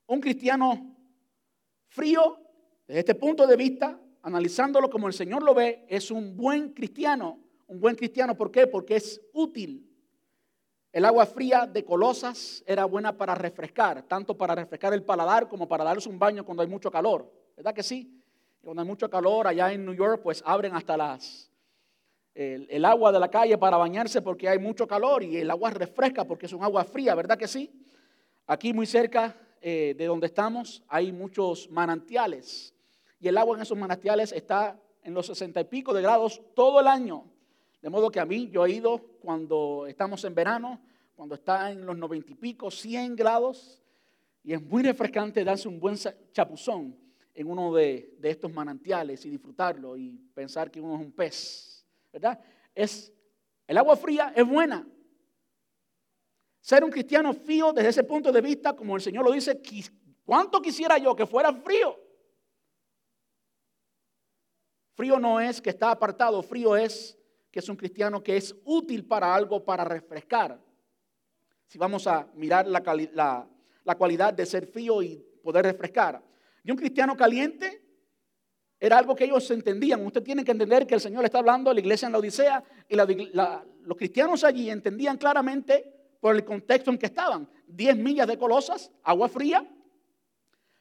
Un cristiano frío, desde este punto de vista, analizándolo como el Señor lo ve, es un buen cristiano un buen cristiano. ¿Por qué? Porque es útil. El agua fría de Colosas era buena para refrescar, tanto para refrescar el paladar como para darse un baño cuando hay mucho calor. ¿Verdad que sí? Cuando hay mucho calor allá en New York, pues abren hasta las el, agua de la calle para bañarse porque hay mucho calor y el agua refresca porque es un agua fría, ¿verdad que sí? Aquí muy cerca eh, de donde estamos hay muchos manantiales y el agua en esos manantiales está en los sesenta y pico de grados todo el año. De modo que a mí yo he ido cuando estamos en verano, cuando está en los noventa y pico, 100 grados, y es muy refrescante darse un buen chapuzón en uno de, estos manantiales y disfrutarlo y pensar que uno es un pez, ¿verdad? Es, el agua fría es buena, ser un cristiano frío desde ese punto de vista, como el Señor lo dice, ¿cuánto quisiera yo que fuera frío? Frío no es que está apartado, frío es que es un cristiano que es útil para algo, para refrescar. Si vamos a mirar la, la cualidad de ser frío y poder refrescar. Y un cristiano caliente era algo que ellos entendían. Usted tiene que entender que el Señor está hablando a la iglesia en la Odisea y los cristianos allí entendían claramente por el contexto en que estaban. Diez millas de Colosas, agua fría.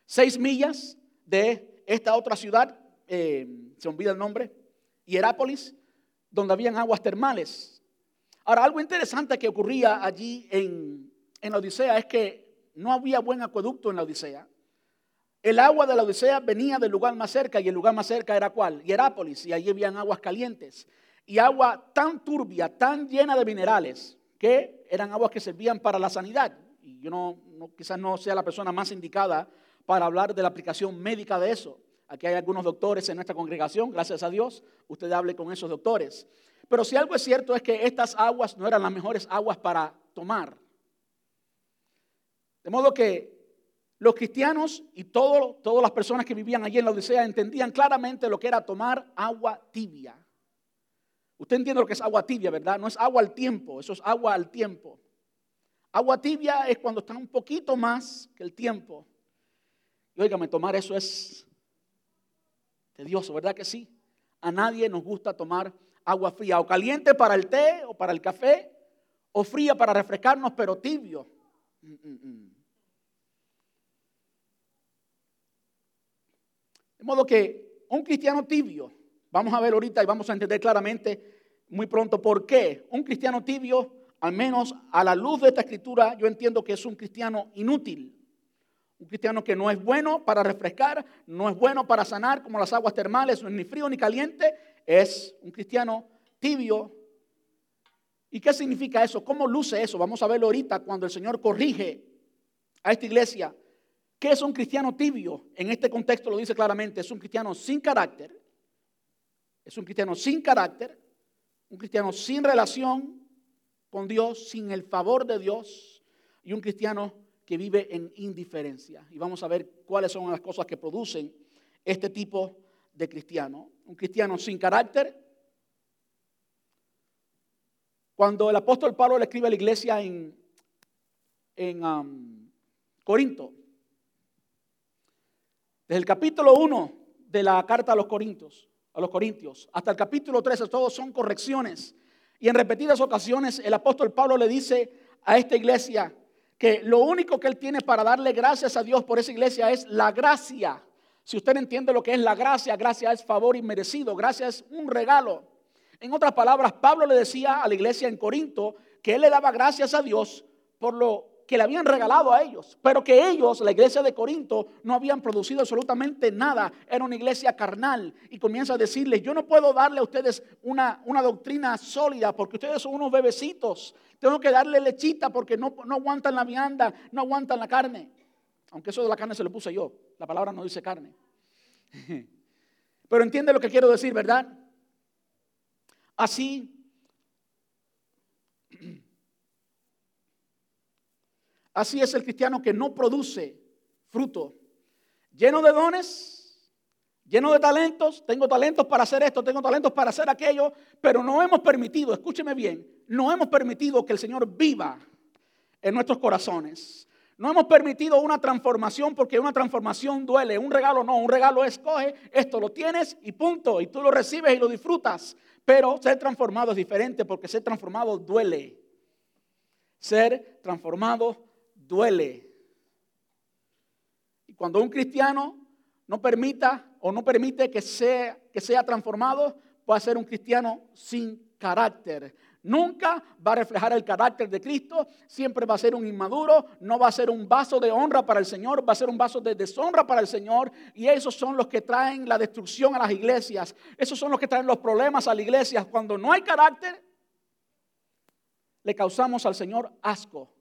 Seis millas de esta otra ciudad, eh, se olvida el nombre, Hierápolis, donde habían aguas termales. Ahora, algo interesante que ocurría allí en, en la Odisea es que no había buen acueducto en la Odisea. El agua de la Odisea venía del lugar más cerca y el lugar más cerca era cuál? Hierápolis y allí habían aguas calientes y agua tan turbia, tan llena de minerales que eran aguas que servían para la sanidad. Y yo no, quizás no sea la persona más indicada para hablar de la aplicación médica de eso. Aquí hay algunos doctores en nuestra congregación, gracias a Dios, usted hable con esos doctores. Pero si algo es cierto es que estas aguas no eran las mejores aguas para tomar. De modo que los cristianos y todas las personas que vivían allí en la Odisea entendían claramente lo que era tomar agua tibia. Usted entiende lo que es agua tibia, ¿verdad? No es agua al tiempo, eso es agua al tiempo. Agua tibia es cuando está un poquito más que el tiempo. Y óigame, tomar eso es tedioso, ¿verdad que sí? A nadie nos gusta tomar agua fría, o caliente para el té o para el café, o fría para refrescarnos, pero tibio. Mm, mm, mm. De modo que un cristiano tibio, vamos a ver ahorita y vamos a entender claramente muy pronto por qué. Un cristiano tibio, al menos a la luz de esta escritura, yo entiendo que es un cristiano inútil. Un cristiano que no es bueno para refrescar, no es bueno para sanar como las aguas termales, ni frío ni caliente, es un cristiano tibio. ¿Y qué significa eso? ¿Cómo luce eso? Vamos a verlo ahorita cuando el Señor corrige a esta iglesia ¿Qué es un cristiano tibio? En este contexto lo dice claramente, es un cristiano sin carácter, es un cristiano sin carácter, un cristiano sin relación con Dios, sin el favor de Dios y un cristiano que vive en indiferencia. Y vamos a ver cuáles son las cosas que producen este tipo de cristiano. Un cristiano sin carácter. Cuando el apóstol Pablo le escribe a la iglesia en, en um, Corinto, desde el capítulo 1 de la carta a los Corintios, a los Corintios, hasta el capítulo 13, todos son correcciones. Y en repetidas ocasiones el apóstol Pablo le dice a esta iglesia que lo único que él tiene para darle gracias a Dios por esa iglesia es la gracia. Si usted entiende lo que es la gracia, gracia es favor inmerecido, gracia es un regalo. En otras palabras, Pablo le decía a la iglesia en Corinto que él le daba gracias a Dios por lo que le habían regalado a ellos, pero que ellos, la iglesia de Corinto, no habían producido absolutamente nada. Era una iglesia carnal. Y comienza a decirles, yo no puedo darle a ustedes una, una doctrina sólida porque ustedes son unos bebecitos. Tengo que darle lechita porque no, no aguantan la vianda, no aguantan la carne. Aunque eso de la carne se lo puse yo. La palabra no dice carne. [LAUGHS] Pero entiende lo que quiero decir, ¿verdad? Así Así es el cristiano que no produce fruto. Lleno de dones, lleno de talentos. Tengo talentos para hacer esto, tengo talentos para hacer aquello, pero no hemos permitido, escúcheme bien, no hemos permitido que el Señor viva en nuestros corazones. No hemos permitido una transformación porque una transformación duele. Un regalo no, un regalo escoge, esto lo tienes y punto. Y tú lo recibes y lo disfrutas. Pero ser transformado es diferente porque ser transformado duele. Ser transformado duele. Y cuando un cristiano no permita o no permite que sea, que sea transformado, va a ser un cristiano sin carácter. Nunca va a reflejar el carácter de Cristo, siempre va a ser un inmaduro, no va a ser un vaso de honra para el Señor, va a ser un vaso de deshonra para el Señor. Y esos son los que traen la destrucción a las iglesias, esos son los que traen los problemas a la iglesia. Cuando no hay carácter, le causamos al Señor asco.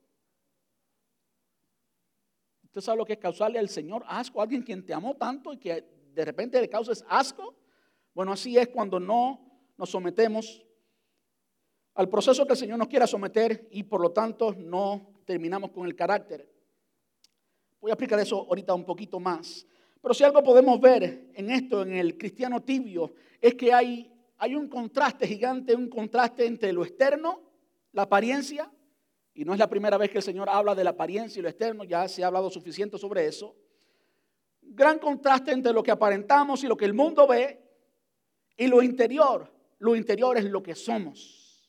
¿Usted sabe lo que es causarle al Señor asco? Alguien quien te amó tanto y que de repente le causes asco. Bueno, así es cuando no nos sometemos al proceso que el Señor nos quiera someter y por lo tanto no terminamos con el carácter. Voy a explicar eso ahorita un poquito más. Pero si algo podemos ver en esto, en el cristiano tibio, es que hay, hay un contraste gigante, un contraste entre lo externo, la apariencia, y no es la primera vez que el Señor habla de la apariencia y lo externo, ya se ha hablado suficiente sobre eso. Gran contraste entre lo que aparentamos y lo que el mundo ve y lo interior. Lo interior es lo que somos.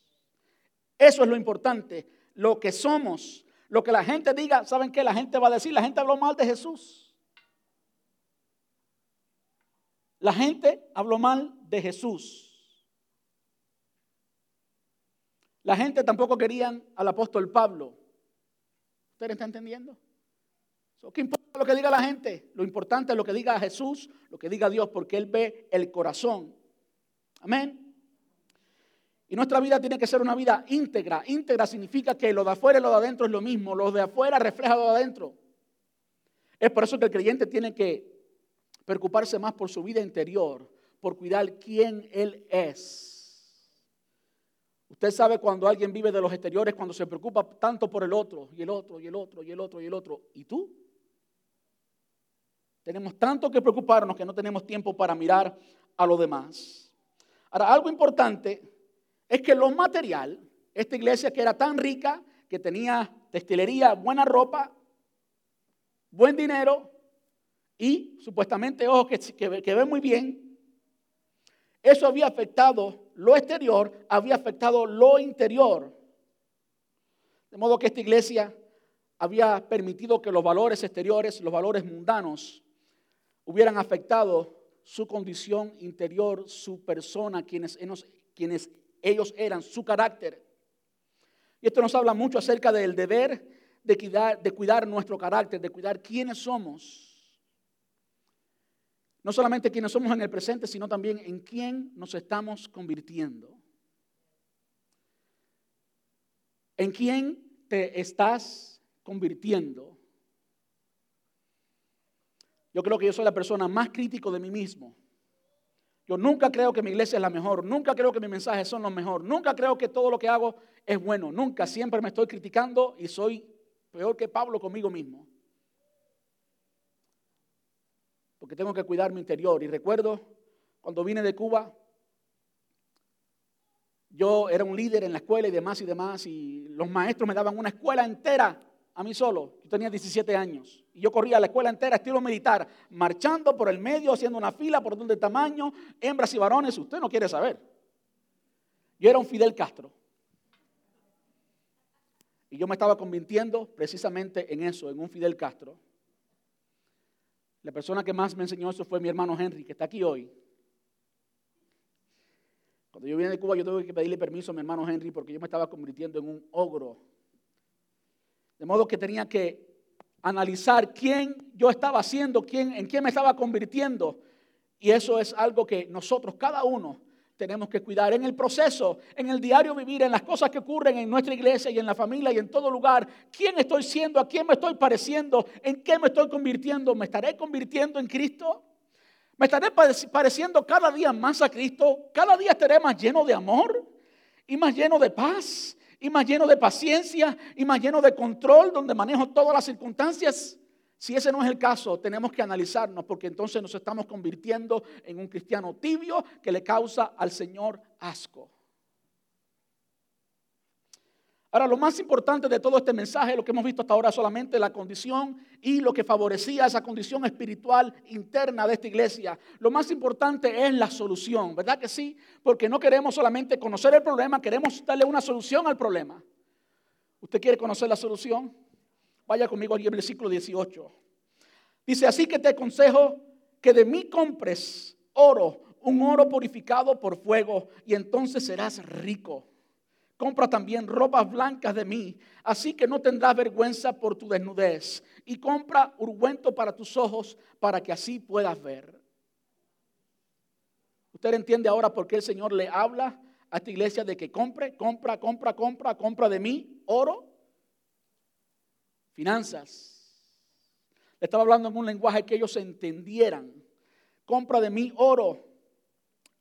Eso es lo importante, lo que somos. Lo que la gente diga, ¿saben qué? La gente va a decir, la gente habló mal de Jesús. La gente habló mal de Jesús. La gente tampoco querían al apóstol Pablo. ¿Ustedes están entendiendo? ¿Qué importa lo que diga la gente? Lo importante es lo que diga Jesús, lo que diga Dios, porque Él ve el corazón. Amén. Y nuestra vida tiene que ser una vida íntegra. Íntegra significa que lo de afuera y lo de adentro es lo mismo. Lo de afuera refleja lo de adentro. Es por eso que el creyente tiene que preocuparse más por su vida interior, por cuidar quién Él es. Usted sabe cuando alguien vive de los exteriores, cuando se preocupa tanto por el otro, y el otro, y el otro, y el otro, y el otro. ¿Y tú? Tenemos tanto que preocuparnos que no tenemos tiempo para mirar a lo demás. Ahora, algo importante es que lo material, esta iglesia que era tan rica, que tenía destilería, buena ropa, buen dinero y supuestamente ojos que, que, que ven muy bien, eso había afectado lo exterior había afectado lo interior. De modo que esta iglesia había permitido que los valores exteriores, los valores mundanos, hubieran afectado su condición interior, su persona, quienes, quienes ellos eran, su carácter. Y esto nos habla mucho acerca del deber de cuidar, de cuidar nuestro carácter, de cuidar quiénes somos. No solamente quienes somos en el presente, sino también en quién nos estamos convirtiendo. ¿En quién te estás convirtiendo? Yo creo que yo soy la persona más crítico de mí mismo. Yo nunca creo que mi iglesia es la mejor, nunca creo que mis mensajes son los mejores, nunca creo que todo lo que hago es bueno, nunca, siempre me estoy criticando y soy peor que Pablo conmigo mismo porque tengo que cuidar mi interior. Y recuerdo cuando vine de Cuba, yo era un líder en la escuela y demás y demás, y los maestros me daban una escuela entera a mí solo. Yo tenía 17 años y yo corría a la escuela entera, estilo militar, marchando por el medio, haciendo una fila por donde tamaño, hembras y varones, usted no quiere saber. Yo era un Fidel Castro. Y yo me estaba convirtiendo precisamente en eso, en un Fidel Castro. La persona que más me enseñó eso fue mi hermano Henry, que está aquí hoy. Cuando yo vine de Cuba, yo tuve que pedirle permiso a mi hermano Henry porque yo me estaba convirtiendo en un ogro. De modo que tenía que analizar quién yo estaba haciendo, quién, en quién me estaba convirtiendo. Y eso es algo que nosotros, cada uno, tenemos que cuidar en el proceso, en el diario vivir, en las cosas que ocurren en nuestra iglesia y en la familia y en todo lugar. ¿Quién estoy siendo? ¿A quién me estoy pareciendo? ¿En qué me estoy convirtiendo? ¿Me estaré convirtiendo en Cristo? ¿Me estaré pareciendo cada día más a Cristo? ¿Cada día estaré más lleno de amor y más lleno de paz y más lleno de paciencia y más lleno de control donde manejo todas las circunstancias? Si ese no es el caso, tenemos que analizarnos porque entonces nos estamos convirtiendo en un cristiano tibio que le causa al Señor asco. Ahora, lo más importante de todo este mensaje, lo que hemos visto hasta ahora, solamente la condición y lo que favorecía esa condición espiritual interna de esta iglesia. Lo más importante es la solución, ¿verdad que sí? Porque no queremos solamente conocer el problema, queremos darle una solución al problema. ¿Usted quiere conocer la solución? Vaya conmigo aquí el versículo 18. Dice, así que te aconsejo que de mí compres oro, un oro purificado por fuego, y entonces serás rico. Compra también ropas blancas de mí, así que no tendrás vergüenza por tu desnudez. Y compra ungüento para tus ojos, para que así puedas ver. Usted entiende ahora por qué el Señor le habla a esta iglesia de que compre, compra, compra, compra, compra de mí oro finanzas. Le estaba hablando en un lenguaje que ellos entendieran. Compra de mí oro,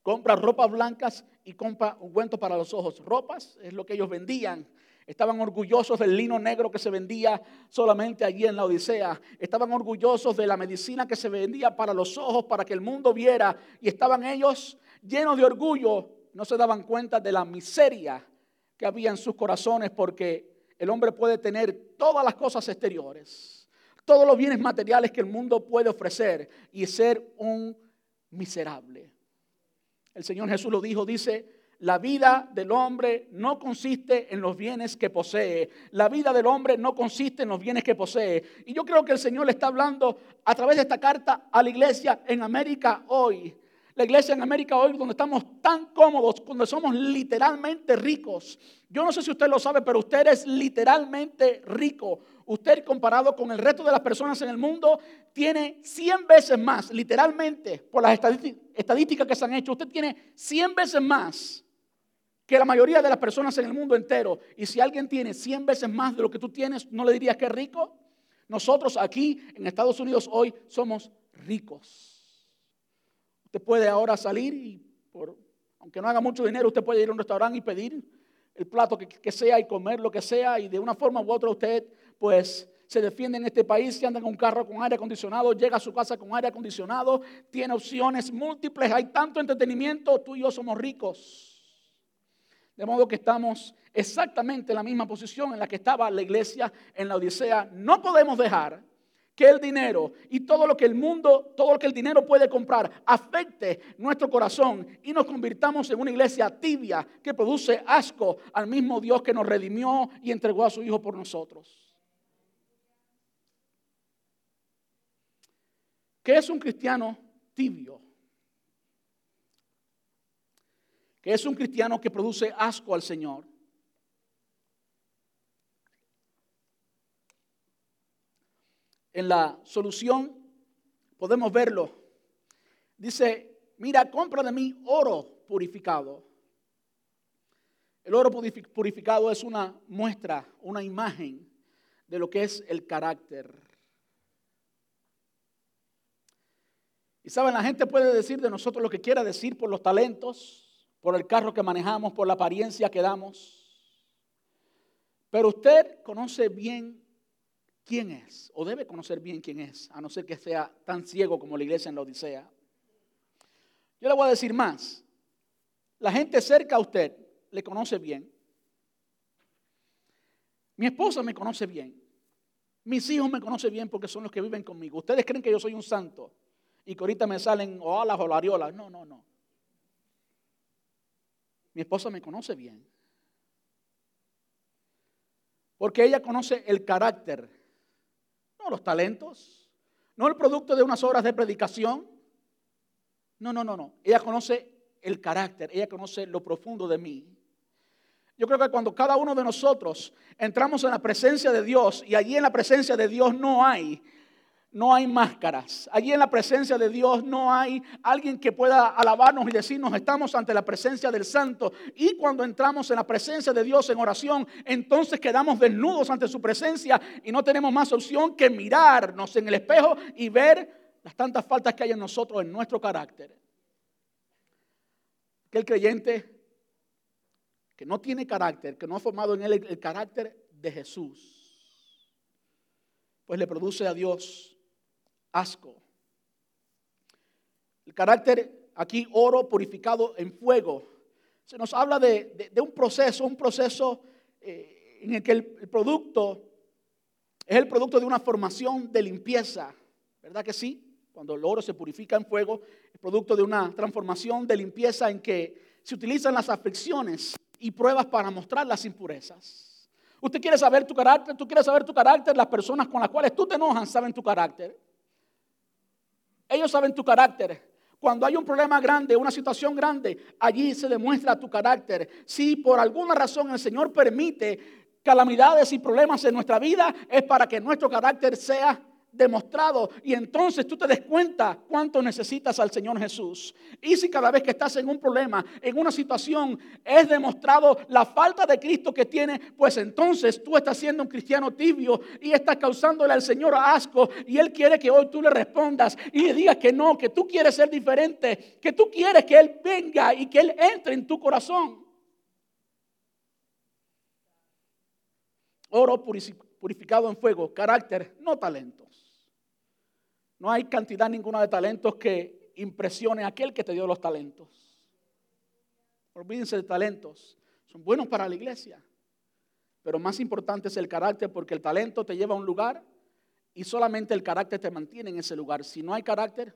compra ropas blancas y compra ungüento para los ojos. Ropas es lo que ellos vendían. Estaban orgullosos del lino negro que se vendía solamente allí en la Odisea. Estaban orgullosos de la medicina que se vendía para los ojos, para que el mundo viera. Y estaban ellos llenos de orgullo. No se daban cuenta de la miseria que había en sus corazones porque el hombre puede tener todas las cosas exteriores, todos los bienes materiales que el mundo puede ofrecer y ser un miserable. El Señor Jesús lo dijo, dice, la vida del hombre no consiste en los bienes que posee. La vida del hombre no consiste en los bienes que posee. Y yo creo que el Señor le está hablando a través de esta carta a la iglesia en América hoy. La iglesia en América hoy, donde estamos tan cómodos, donde somos literalmente ricos. Yo no sé si usted lo sabe, pero usted es literalmente rico. Usted comparado con el resto de las personas en el mundo, tiene 100 veces más, literalmente, por las estadísticas que se han hecho, usted tiene 100 veces más que la mayoría de las personas en el mundo entero. Y si alguien tiene 100 veces más de lo que tú tienes, ¿no le dirías que es rico? Nosotros aquí en Estados Unidos hoy somos ricos. Usted puede ahora salir y, aunque no haga mucho dinero, usted puede ir a un restaurante y pedir el plato que, sea y comer lo que sea y de una forma u otra usted pues se defiende en este país, si anda en un carro con aire acondicionado, llega a su casa con aire acondicionado, tiene opciones múltiples, hay tanto entretenimiento, tú y yo somos ricos. De modo que estamos exactamente en la misma posición en la que estaba la iglesia en la Odisea. No podemos dejar que el dinero y todo lo que el mundo, todo lo que el dinero puede comprar afecte nuestro corazón y nos convirtamos en una iglesia tibia que produce asco al mismo Dios que nos redimió y entregó a su Hijo por nosotros. ¿Qué es un cristiano tibio? que es un cristiano que produce asco al Señor. En la solución podemos verlo. Dice, mira, compra de mí oro purificado. El oro purificado es una muestra, una imagen de lo que es el carácter. Y saben, la gente puede decir de nosotros lo que quiera decir por los talentos, por el carro que manejamos, por la apariencia que damos. Pero usted conoce bien quién es, o debe conocer bien quién es, a no ser que sea tan ciego como la iglesia en la Odisea. Yo le voy a decir más. La gente cerca a usted le conoce bien. Mi esposa me conoce bien. Mis hijos me conocen bien porque son los que viven conmigo. Ustedes creen que yo soy un santo y que ahorita me salen o alas o lariolas. No, no, no. Mi esposa me conoce bien. Porque ella conoce el carácter, no los talentos, no el producto de unas horas de predicación. No, no, no, no. Ella conoce el carácter, ella conoce lo profundo de mí. Yo creo que cuando cada uno de nosotros entramos en la presencia de Dios y allí en la presencia de Dios no hay no hay máscaras. Allí en la presencia de Dios no hay alguien que pueda alabarnos y decirnos estamos ante la presencia del Santo. Y cuando entramos en la presencia de Dios en oración, entonces quedamos desnudos ante su presencia y no tenemos más opción que mirarnos en el espejo y ver las tantas faltas que hay en nosotros, en nuestro carácter. Que el creyente que no tiene carácter, que no ha formado en él el carácter de Jesús, pues le produce a Dios asco. El carácter aquí oro purificado en fuego. Se nos habla de, un proceso, un proceso eh, en el que el, producto es el producto de una formación de limpieza. ¿Verdad que sí? Cuando el oro se purifica en fuego, es producto de una transformación de limpieza en que se utilizan las aflicciones y pruebas para mostrar las impurezas. Usted quiere saber tu carácter, tú quieres saber tu carácter, las personas con las cuales tú te enojas saben tu carácter. Ellos saben tu carácter. Cuando hay un problema grande, una situación grande, allí se demuestra tu carácter. Si por alguna razón el Señor permite calamidades y problemas en nuestra vida, es para que nuestro carácter sea demostrado y entonces tú te des cuenta cuánto necesitas al Señor Jesús. Y si cada vez que estás en un problema, en una situación, es demostrado la falta de Cristo que tiene, pues entonces tú estás siendo un cristiano tibio y estás causándole al Señor asco y Él quiere que hoy tú le respondas y le digas que no, que tú quieres ser diferente, que tú quieres que Él venga y que Él entre en tu corazón. oro purificado en fuego, carácter, no talentos. No hay cantidad ninguna de talentos que impresione a aquel que te dio los talentos. Olvídense de talentos, son buenos para la iglesia. Pero más importante es el carácter porque el talento te lleva a un lugar y solamente el carácter te mantiene en ese lugar. Si no hay carácter,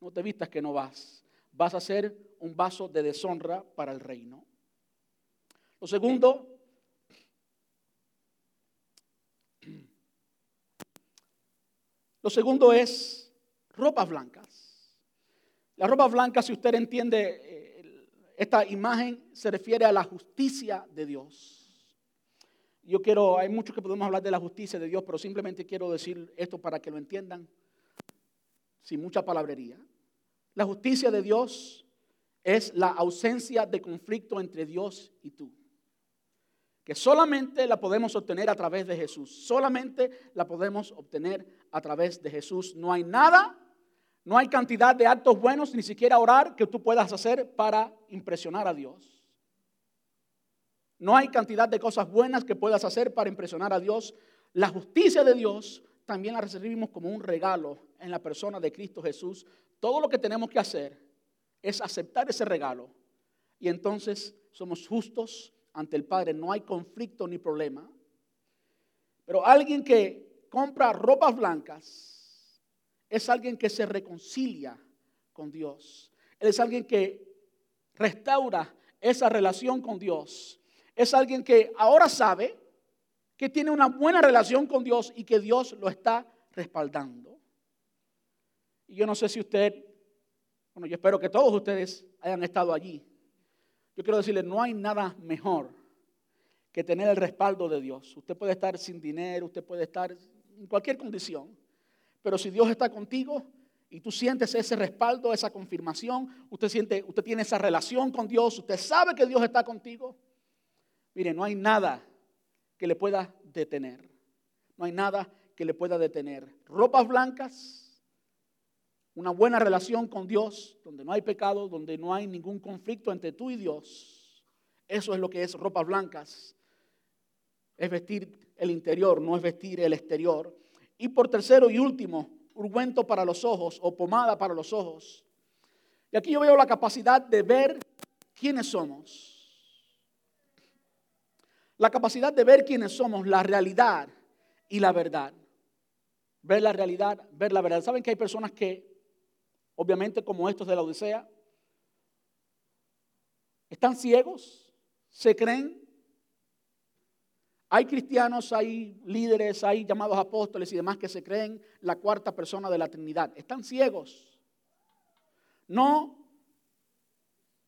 no te vistas que no vas. Vas a ser un vaso de deshonra para el reino. Lo segundo, lo segundo es ropas blancas. Las ropas blancas, si usted entiende, eh, esta imagen se refiere a la justicia de Dios. Yo quiero, hay mucho que podemos hablar de la justicia de Dios, pero simplemente quiero decir esto para que lo entiendan sin mucha palabrería. La justicia de Dios es la ausencia de conflicto entre Dios y tú que solamente la podemos obtener a través de Jesús. Solamente la podemos obtener a través de Jesús. No hay nada, no hay cantidad de actos buenos, ni siquiera orar que tú puedas hacer para impresionar a Dios. No hay cantidad de cosas buenas que puedas hacer para impresionar a Dios. La justicia de Dios también la recibimos como un regalo en la persona de Cristo Jesús. Todo lo que tenemos que hacer es aceptar ese regalo y entonces somos justos ante el Padre, no hay conflicto ni problema. Pero alguien que compra ropas blancas es alguien que se reconcilia con Dios. es alguien que restaura esa relación con Dios. Es alguien que ahora sabe que tiene una buena relación con Dios y que Dios lo está respaldando. Y yo no sé si usted, bueno, yo espero que todos ustedes hayan estado allí yo quiero decirle, no hay nada mejor que tener el respaldo de Dios. Usted puede estar sin dinero, usted puede estar en cualquier condición, pero si Dios está contigo y tú sientes ese respaldo, esa confirmación, usted siente, usted tiene esa relación con Dios, usted sabe que Dios está contigo. Mire, no hay nada que le pueda detener. No hay nada que le pueda detener. Ropas blancas, una buena relación con Dios, donde no hay pecado, donde no hay ningún conflicto entre tú y Dios. Eso es lo que es ropas blancas. Es vestir el interior, no es vestir el exterior. Y por tercero y último, ungüento para los ojos o pomada para los ojos. Y aquí yo veo la capacidad de ver quiénes somos. La capacidad de ver quiénes somos, la realidad y la verdad. Ver la realidad, ver la verdad. ¿Saben que hay personas que obviamente como estos de la Odisea, están ciegos, se creen. Hay cristianos, hay líderes, hay llamados apóstoles y demás que se creen la cuarta persona de la Trinidad. Están ciegos. No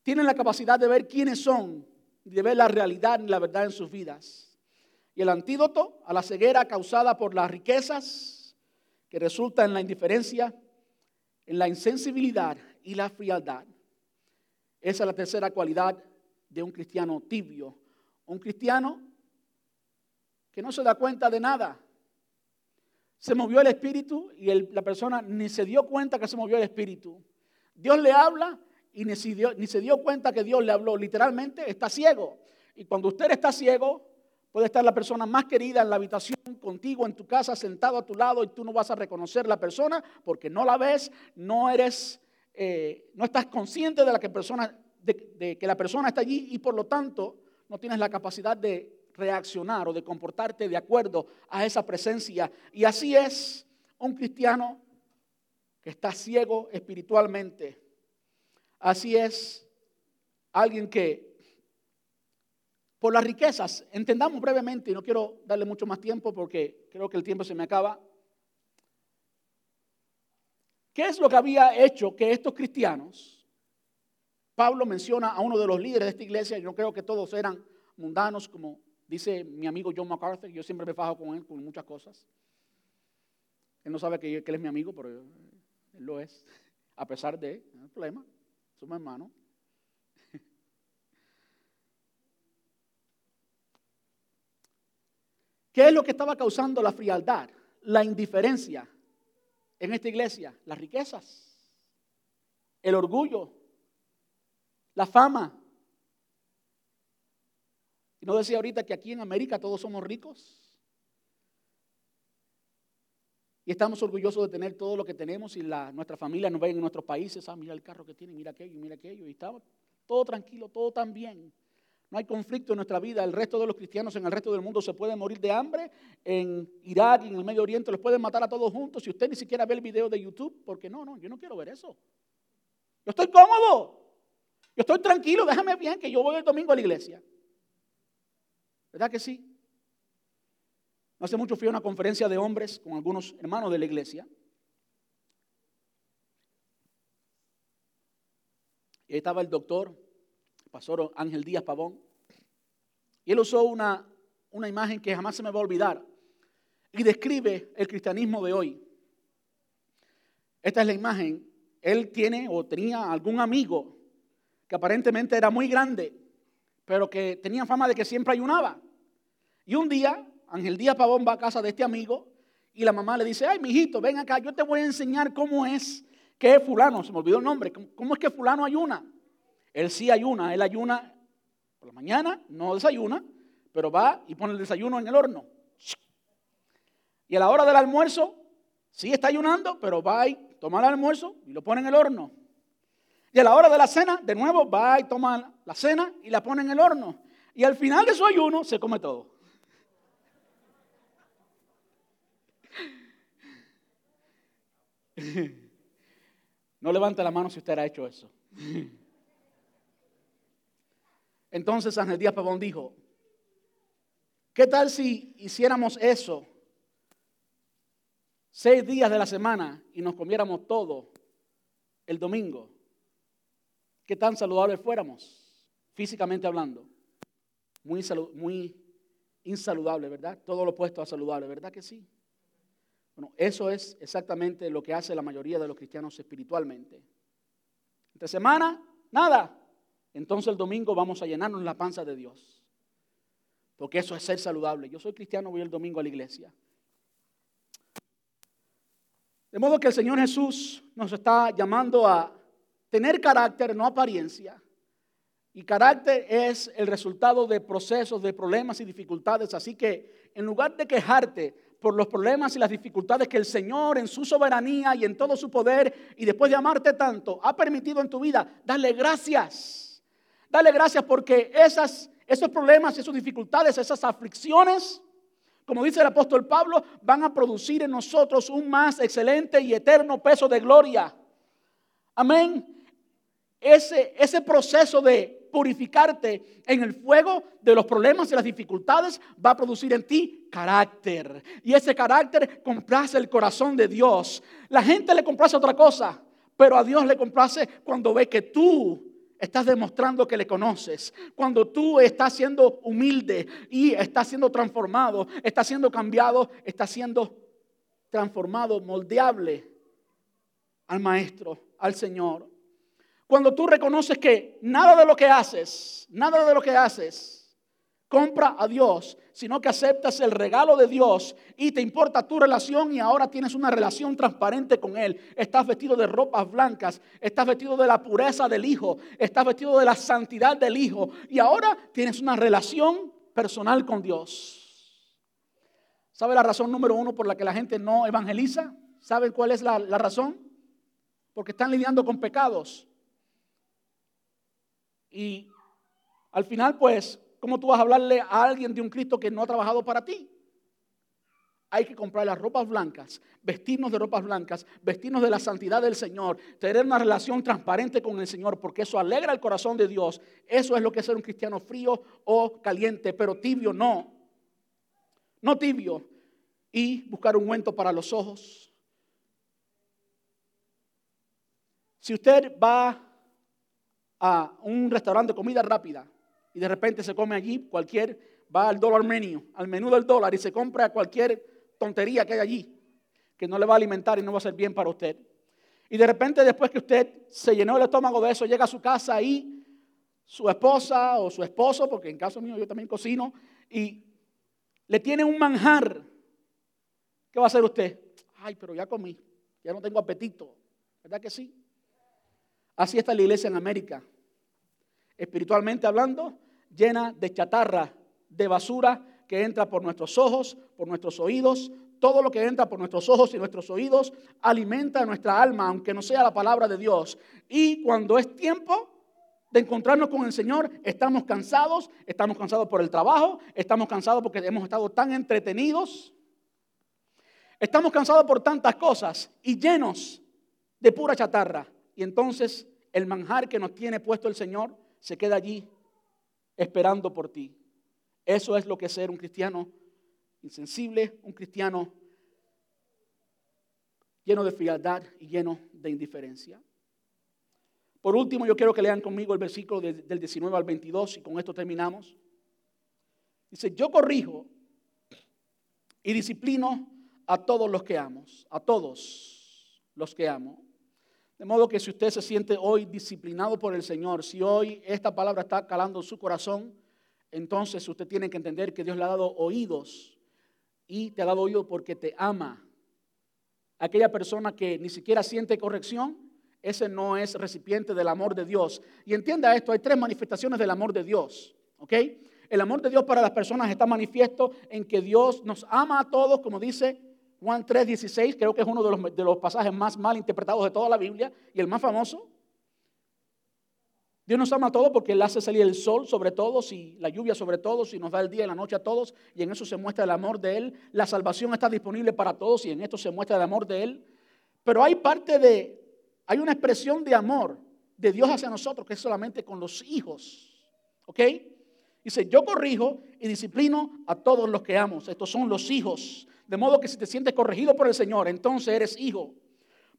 tienen la capacidad de ver quiénes son, de ver la realidad y la verdad en sus vidas. Y el antídoto a la ceguera causada por las riquezas, que resulta en la indiferencia, en la insensibilidad y la frialdad. Esa es la tercera cualidad de un cristiano tibio. Un cristiano que no se da cuenta de nada. Se movió el espíritu y la persona ni se dio cuenta que se movió el espíritu. Dios le habla y ni se, dio, ni se dio cuenta que Dios le habló. Literalmente está ciego. Y cuando usted está ciego, Puede estar la persona más querida en la habitación contigo, en tu casa, sentado a tu lado y tú no vas a reconocer la persona porque no la ves, no eres, eh, no estás consciente de, la que, persona, de, que la persona está allí y por lo tanto no tienes la capacidad de reaccionar o de comportarte de acuerdo a esa presencia. Y así es un cristiano que está ciego espiritualmente. Así es alguien que por las riquezas. Entendamos brevemente, y no quiero darle mucho más tiempo porque creo que el tiempo se me acaba. ¿Qué es lo que había hecho que estos cristianos, Pablo menciona a uno de los líderes de esta iglesia, yo creo que todos eran mundanos, como dice mi amigo John MacArthur, yo siempre me fajo con él con muchas cosas. Él no sabe que, él es mi amigo, pero él lo es, a pesar de, no hay problema, somos hermanos. [LAUGHS] ¿Qué es lo que estaba causando la frialdad, la indiferencia en esta iglesia? Las riquezas, el orgullo, la fama. Y no decía ahorita que aquí en América todos somos ricos. Y estamos orgullosos de tener todo lo que tenemos y la, nuestra familia nos ven en nuestros países. Ah, mira el carro que tiene, mira aquello, mira aquello. Y estaba todo tranquilo, todo tan bien. No hay conflicto en nuestra vida. El resto de los cristianos en el resto del mundo se pueden morir de hambre. En Irak y en el Medio Oriente los pueden matar a todos juntos. Si usted ni siquiera ve el video de YouTube, porque no, no, yo no quiero ver eso. Yo estoy cómodo. Yo estoy tranquilo. Déjame bien que yo voy el domingo a la iglesia. ¿Verdad que sí? No hace mucho fui a una conferencia de hombres con algunos hermanos de la iglesia. Y ahí estaba el doctor pastor Ángel Díaz Pavón. Y él usó una, una imagen que jamás se me va a olvidar y describe el cristianismo de hoy. Esta es la imagen. Él tiene o tenía algún amigo que aparentemente era muy grande, pero que tenía fama de que siempre ayunaba. Y un día, Ángel Díaz Pavón va a casa de este amigo y la mamá le dice, ay, mijito, ven acá, yo te voy a enseñar cómo es que fulano, se me olvidó el nombre, cómo es que fulano ayuna. Él sí ayuna, él ayuna por la mañana, no desayuna, pero va y pone el desayuno en el horno. Y a la hora del almuerzo, sí está ayunando, pero va y toma el almuerzo y lo pone en el horno. Y a la hora de la cena, de nuevo, va y toma la cena y la pone en el horno. Y al final de su ayuno se come todo. [LAUGHS] No levante la mano si usted ha hecho eso. [LAUGHS] Entonces Ángel Díaz Pavón dijo, ¿qué tal si hiciéramos eso seis días de la semana y nos comiéramos todo el domingo? ¿Qué tan saludables fuéramos, físicamente hablando? Muy, muy insaludable, ¿verdad? Todo lo opuesto a saludable, ¿verdad que sí? Bueno, eso es exactamente lo que hace la mayoría de los cristianos espiritualmente. Entre semana, nada entonces el domingo vamos a llenarnos la panza de Dios. Porque eso es ser saludable. Yo soy cristiano, voy el domingo a la iglesia. De modo que el Señor Jesús nos está llamando a tener carácter, no apariencia. Y carácter es el resultado de procesos, de problemas y dificultades. Así que en lugar de quejarte por los problemas y las dificultades que el Señor en su soberanía y en todo su poder y después de amarte tanto ha permitido en tu vida, dale gracias. Dale gracias porque esas, esos problemas, esas dificultades, esas aflicciones, como dice el apóstol Pablo, van a producir en nosotros un más excelente y eterno peso de gloria. Amén. Ese, ese proceso de purificarte en el fuego de los problemas y las dificultades va a producir en ti carácter. Y ese carácter complace el corazón de Dios. La gente le complace otra cosa, pero a Dios le complace cuando ve que tú estás demostrando que le conoces. Cuando tú estás siendo humilde y estás siendo transformado, estás siendo cambiado, estás siendo transformado, moldeable al Maestro, al Señor. Cuando tú reconoces que nada de lo que haces, nada de lo que haces, compra a Dios, sino que aceptas el regalo de Dios y te importa tu relación y ahora tienes una relación transparente con Él. Estás vestido de ropas blancas, estás vestido de la pureza del Hijo, estás vestido de la santidad del Hijo y ahora tienes una relación personal con Dios. ¿Sabe la razón número uno por la que la gente no evangeliza? ¿Sabe cuál es la, la razón? Porque están lidiando con pecados. Y al final, pues, ¿cómo tú vas a hablarle a alguien de un Cristo que no ha trabajado para ti? Hay que comprar las ropas blancas, vestirnos de ropas blancas, vestirnos de la santidad del Señor, tener una relación transparente con el Señor, porque eso alegra el corazón de Dios. Eso es lo que es ser un cristiano frío o caliente, pero tibio no. No tibio. Y buscar un ungüento para los ojos. Si usted va a un restaurante de comida rápida y de repente se come allí cualquier, va al dólar menu, al menú del dólar y se compra cualquier tontería que hay allí, que no le va a alimentar y no va a ser bien para usted. Y de repente después que usted se llenó el estómago de eso, llega a su casa y su esposa o su esposo, porque en caso mío yo también cocino, y le tiene un manjar. ¿Qué va a hacer usted? Ay, pero ya comí, ya no tengo apetito. ¿Verdad que sí? Así está la iglesia en América espiritualmente hablando, llena de chatarra, de basura que entra por nuestros ojos, por nuestros oídos, todo lo que entra por nuestros ojos y nuestros oídos alimenta nuestra alma, aunque no sea la palabra de Dios. Y cuando es tiempo de encontrarnos con el Señor, estamos cansados, estamos cansados por el trabajo, estamos cansados porque hemos estado tan entretenidos, estamos cansados por tantas cosas y llenos de pura chatarra. Y entonces el manjar que nos tiene puesto el Señor se queda allí esperando por ti. Eso es lo que es ser un cristiano insensible, un cristiano lleno de frialdad y lleno de indiferencia. Por último, yo quiero que lean conmigo el versículo del 19 al 22 y con esto terminamos. Dice, yo corrijo y disciplino a todos los que amo, a todos los que amo. De modo que si usted se siente hoy disciplinado por el Señor, si hoy esta palabra está calando en su corazón, entonces usted tiene que entender que Dios le ha dado oídos y te ha dado oído porque te ama. Aquella persona que ni siquiera siente corrección, ese no es recipiente del amor de Dios. Y entienda esto, hay tres manifestaciones del amor de Dios. ¿Ok? El amor de Dios para las personas está manifiesto en que Dios nos ama a todos, como dice Juan 3:16, creo que es uno de los, de los pasajes más mal interpretados de toda la Biblia y el más famoso. Dios nos ama a todos porque Él hace salir el sol sobre todos y la lluvia sobre todos y nos da el día y la noche a todos y en eso se muestra el amor de Él. La salvación está disponible para todos y en esto se muestra el amor de Él. Pero hay parte de, hay una expresión de amor de Dios hacia nosotros que es solamente con los hijos. ¿Ok? Dice, yo corrijo y disciplino a todos los que amo. Estos son los hijos. De modo que si te sientes corregido por el Señor, entonces eres hijo.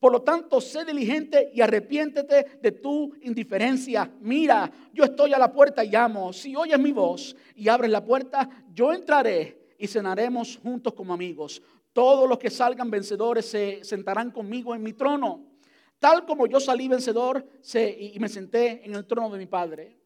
Por lo tanto, sé diligente y arrepiéntete de tu indiferencia. Mira, yo estoy a la puerta y llamo. Si oyes mi voz y abres la puerta, yo entraré y cenaremos juntos como amigos. Todos los que salgan vencedores se sentarán conmigo en mi trono. Tal como yo salí vencedor y me senté en el trono de mi Padre.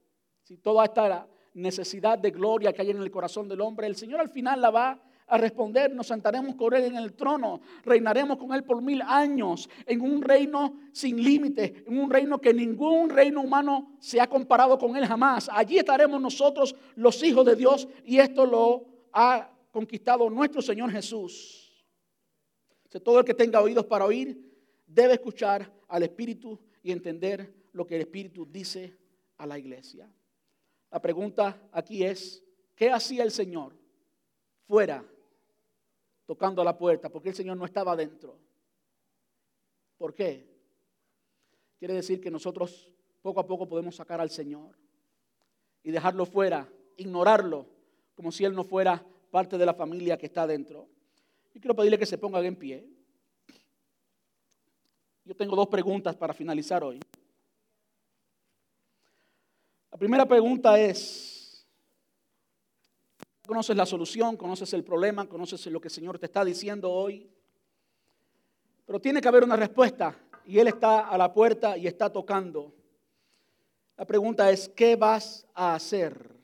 Si toda esta necesidad de gloria que hay en el corazón del hombre, el Señor al final la va a responder, nos sentaremos con Él en el trono, reinaremos con Él por mil años, en un reino sin límite, en un reino que ningún reino humano se ha comparado con Él jamás. Allí estaremos nosotros, los hijos de Dios, y esto lo ha conquistado nuestro Señor Jesús. todo el que tenga oídos para oír, debe escuchar al Espíritu y entender lo que el Espíritu dice a la iglesia. La pregunta aquí es, ¿qué hacía el Señor fuera tocando a la puerta, porque el Señor no estaba dentro. ¿Por qué? Quiere decir que nosotros poco a poco podemos sacar al Señor y dejarlo fuera, ignorarlo, como si Él no fuera parte de la familia que está dentro. Y quiero pedirle que se pongan en pie. Yo tengo dos preguntas para finalizar hoy. La primera pregunta es, Conoces la solución, conoces el problema, conoces lo que el Señor te está diciendo hoy. Pero tiene que haber una respuesta y Él está a la puerta y está tocando. La pregunta es, ¿qué vas a hacer?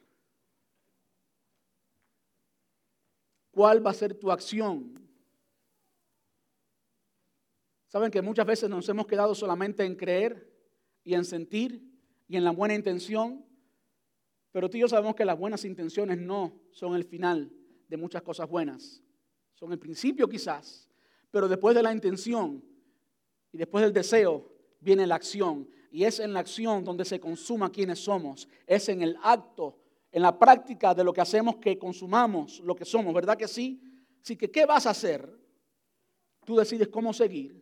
¿Cuál va a ser tu acción? Saben que muchas veces nos hemos quedado solamente en creer y en sentir y en la buena intención pero tú y yo sabemos que las buenas intenciones no son el final de muchas cosas buenas. Son el principio quizás, pero después de la intención y después del deseo viene la acción. Y es en la acción donde se consuma quienes somos. Es en el acto, en la práctica de lo que hacemos que consumamos lo que somos. ¿Verdad que sí? Así que, ¿qué vas a hacer? Tú decides cómo seguir.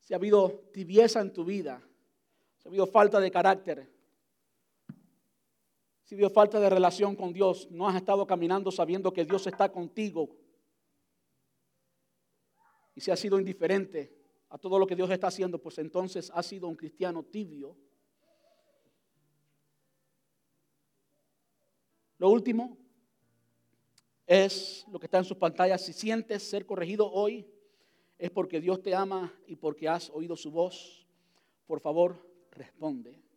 Si ha habido tibieza en tu vida, si ha habido falta de carácter, si dio falta de relación con Dios, no has estado caminando sabiendo que Dios está contigo. Y si has sido indiferente a todo lo que Dios está haciendo, pues entonces has sido un cristiano tibio. Lo último es lo que está en sus pantallas. Si sientes ser corregido hoy, es porque Dios te ama y porque has oído su voz. Por favor, responde.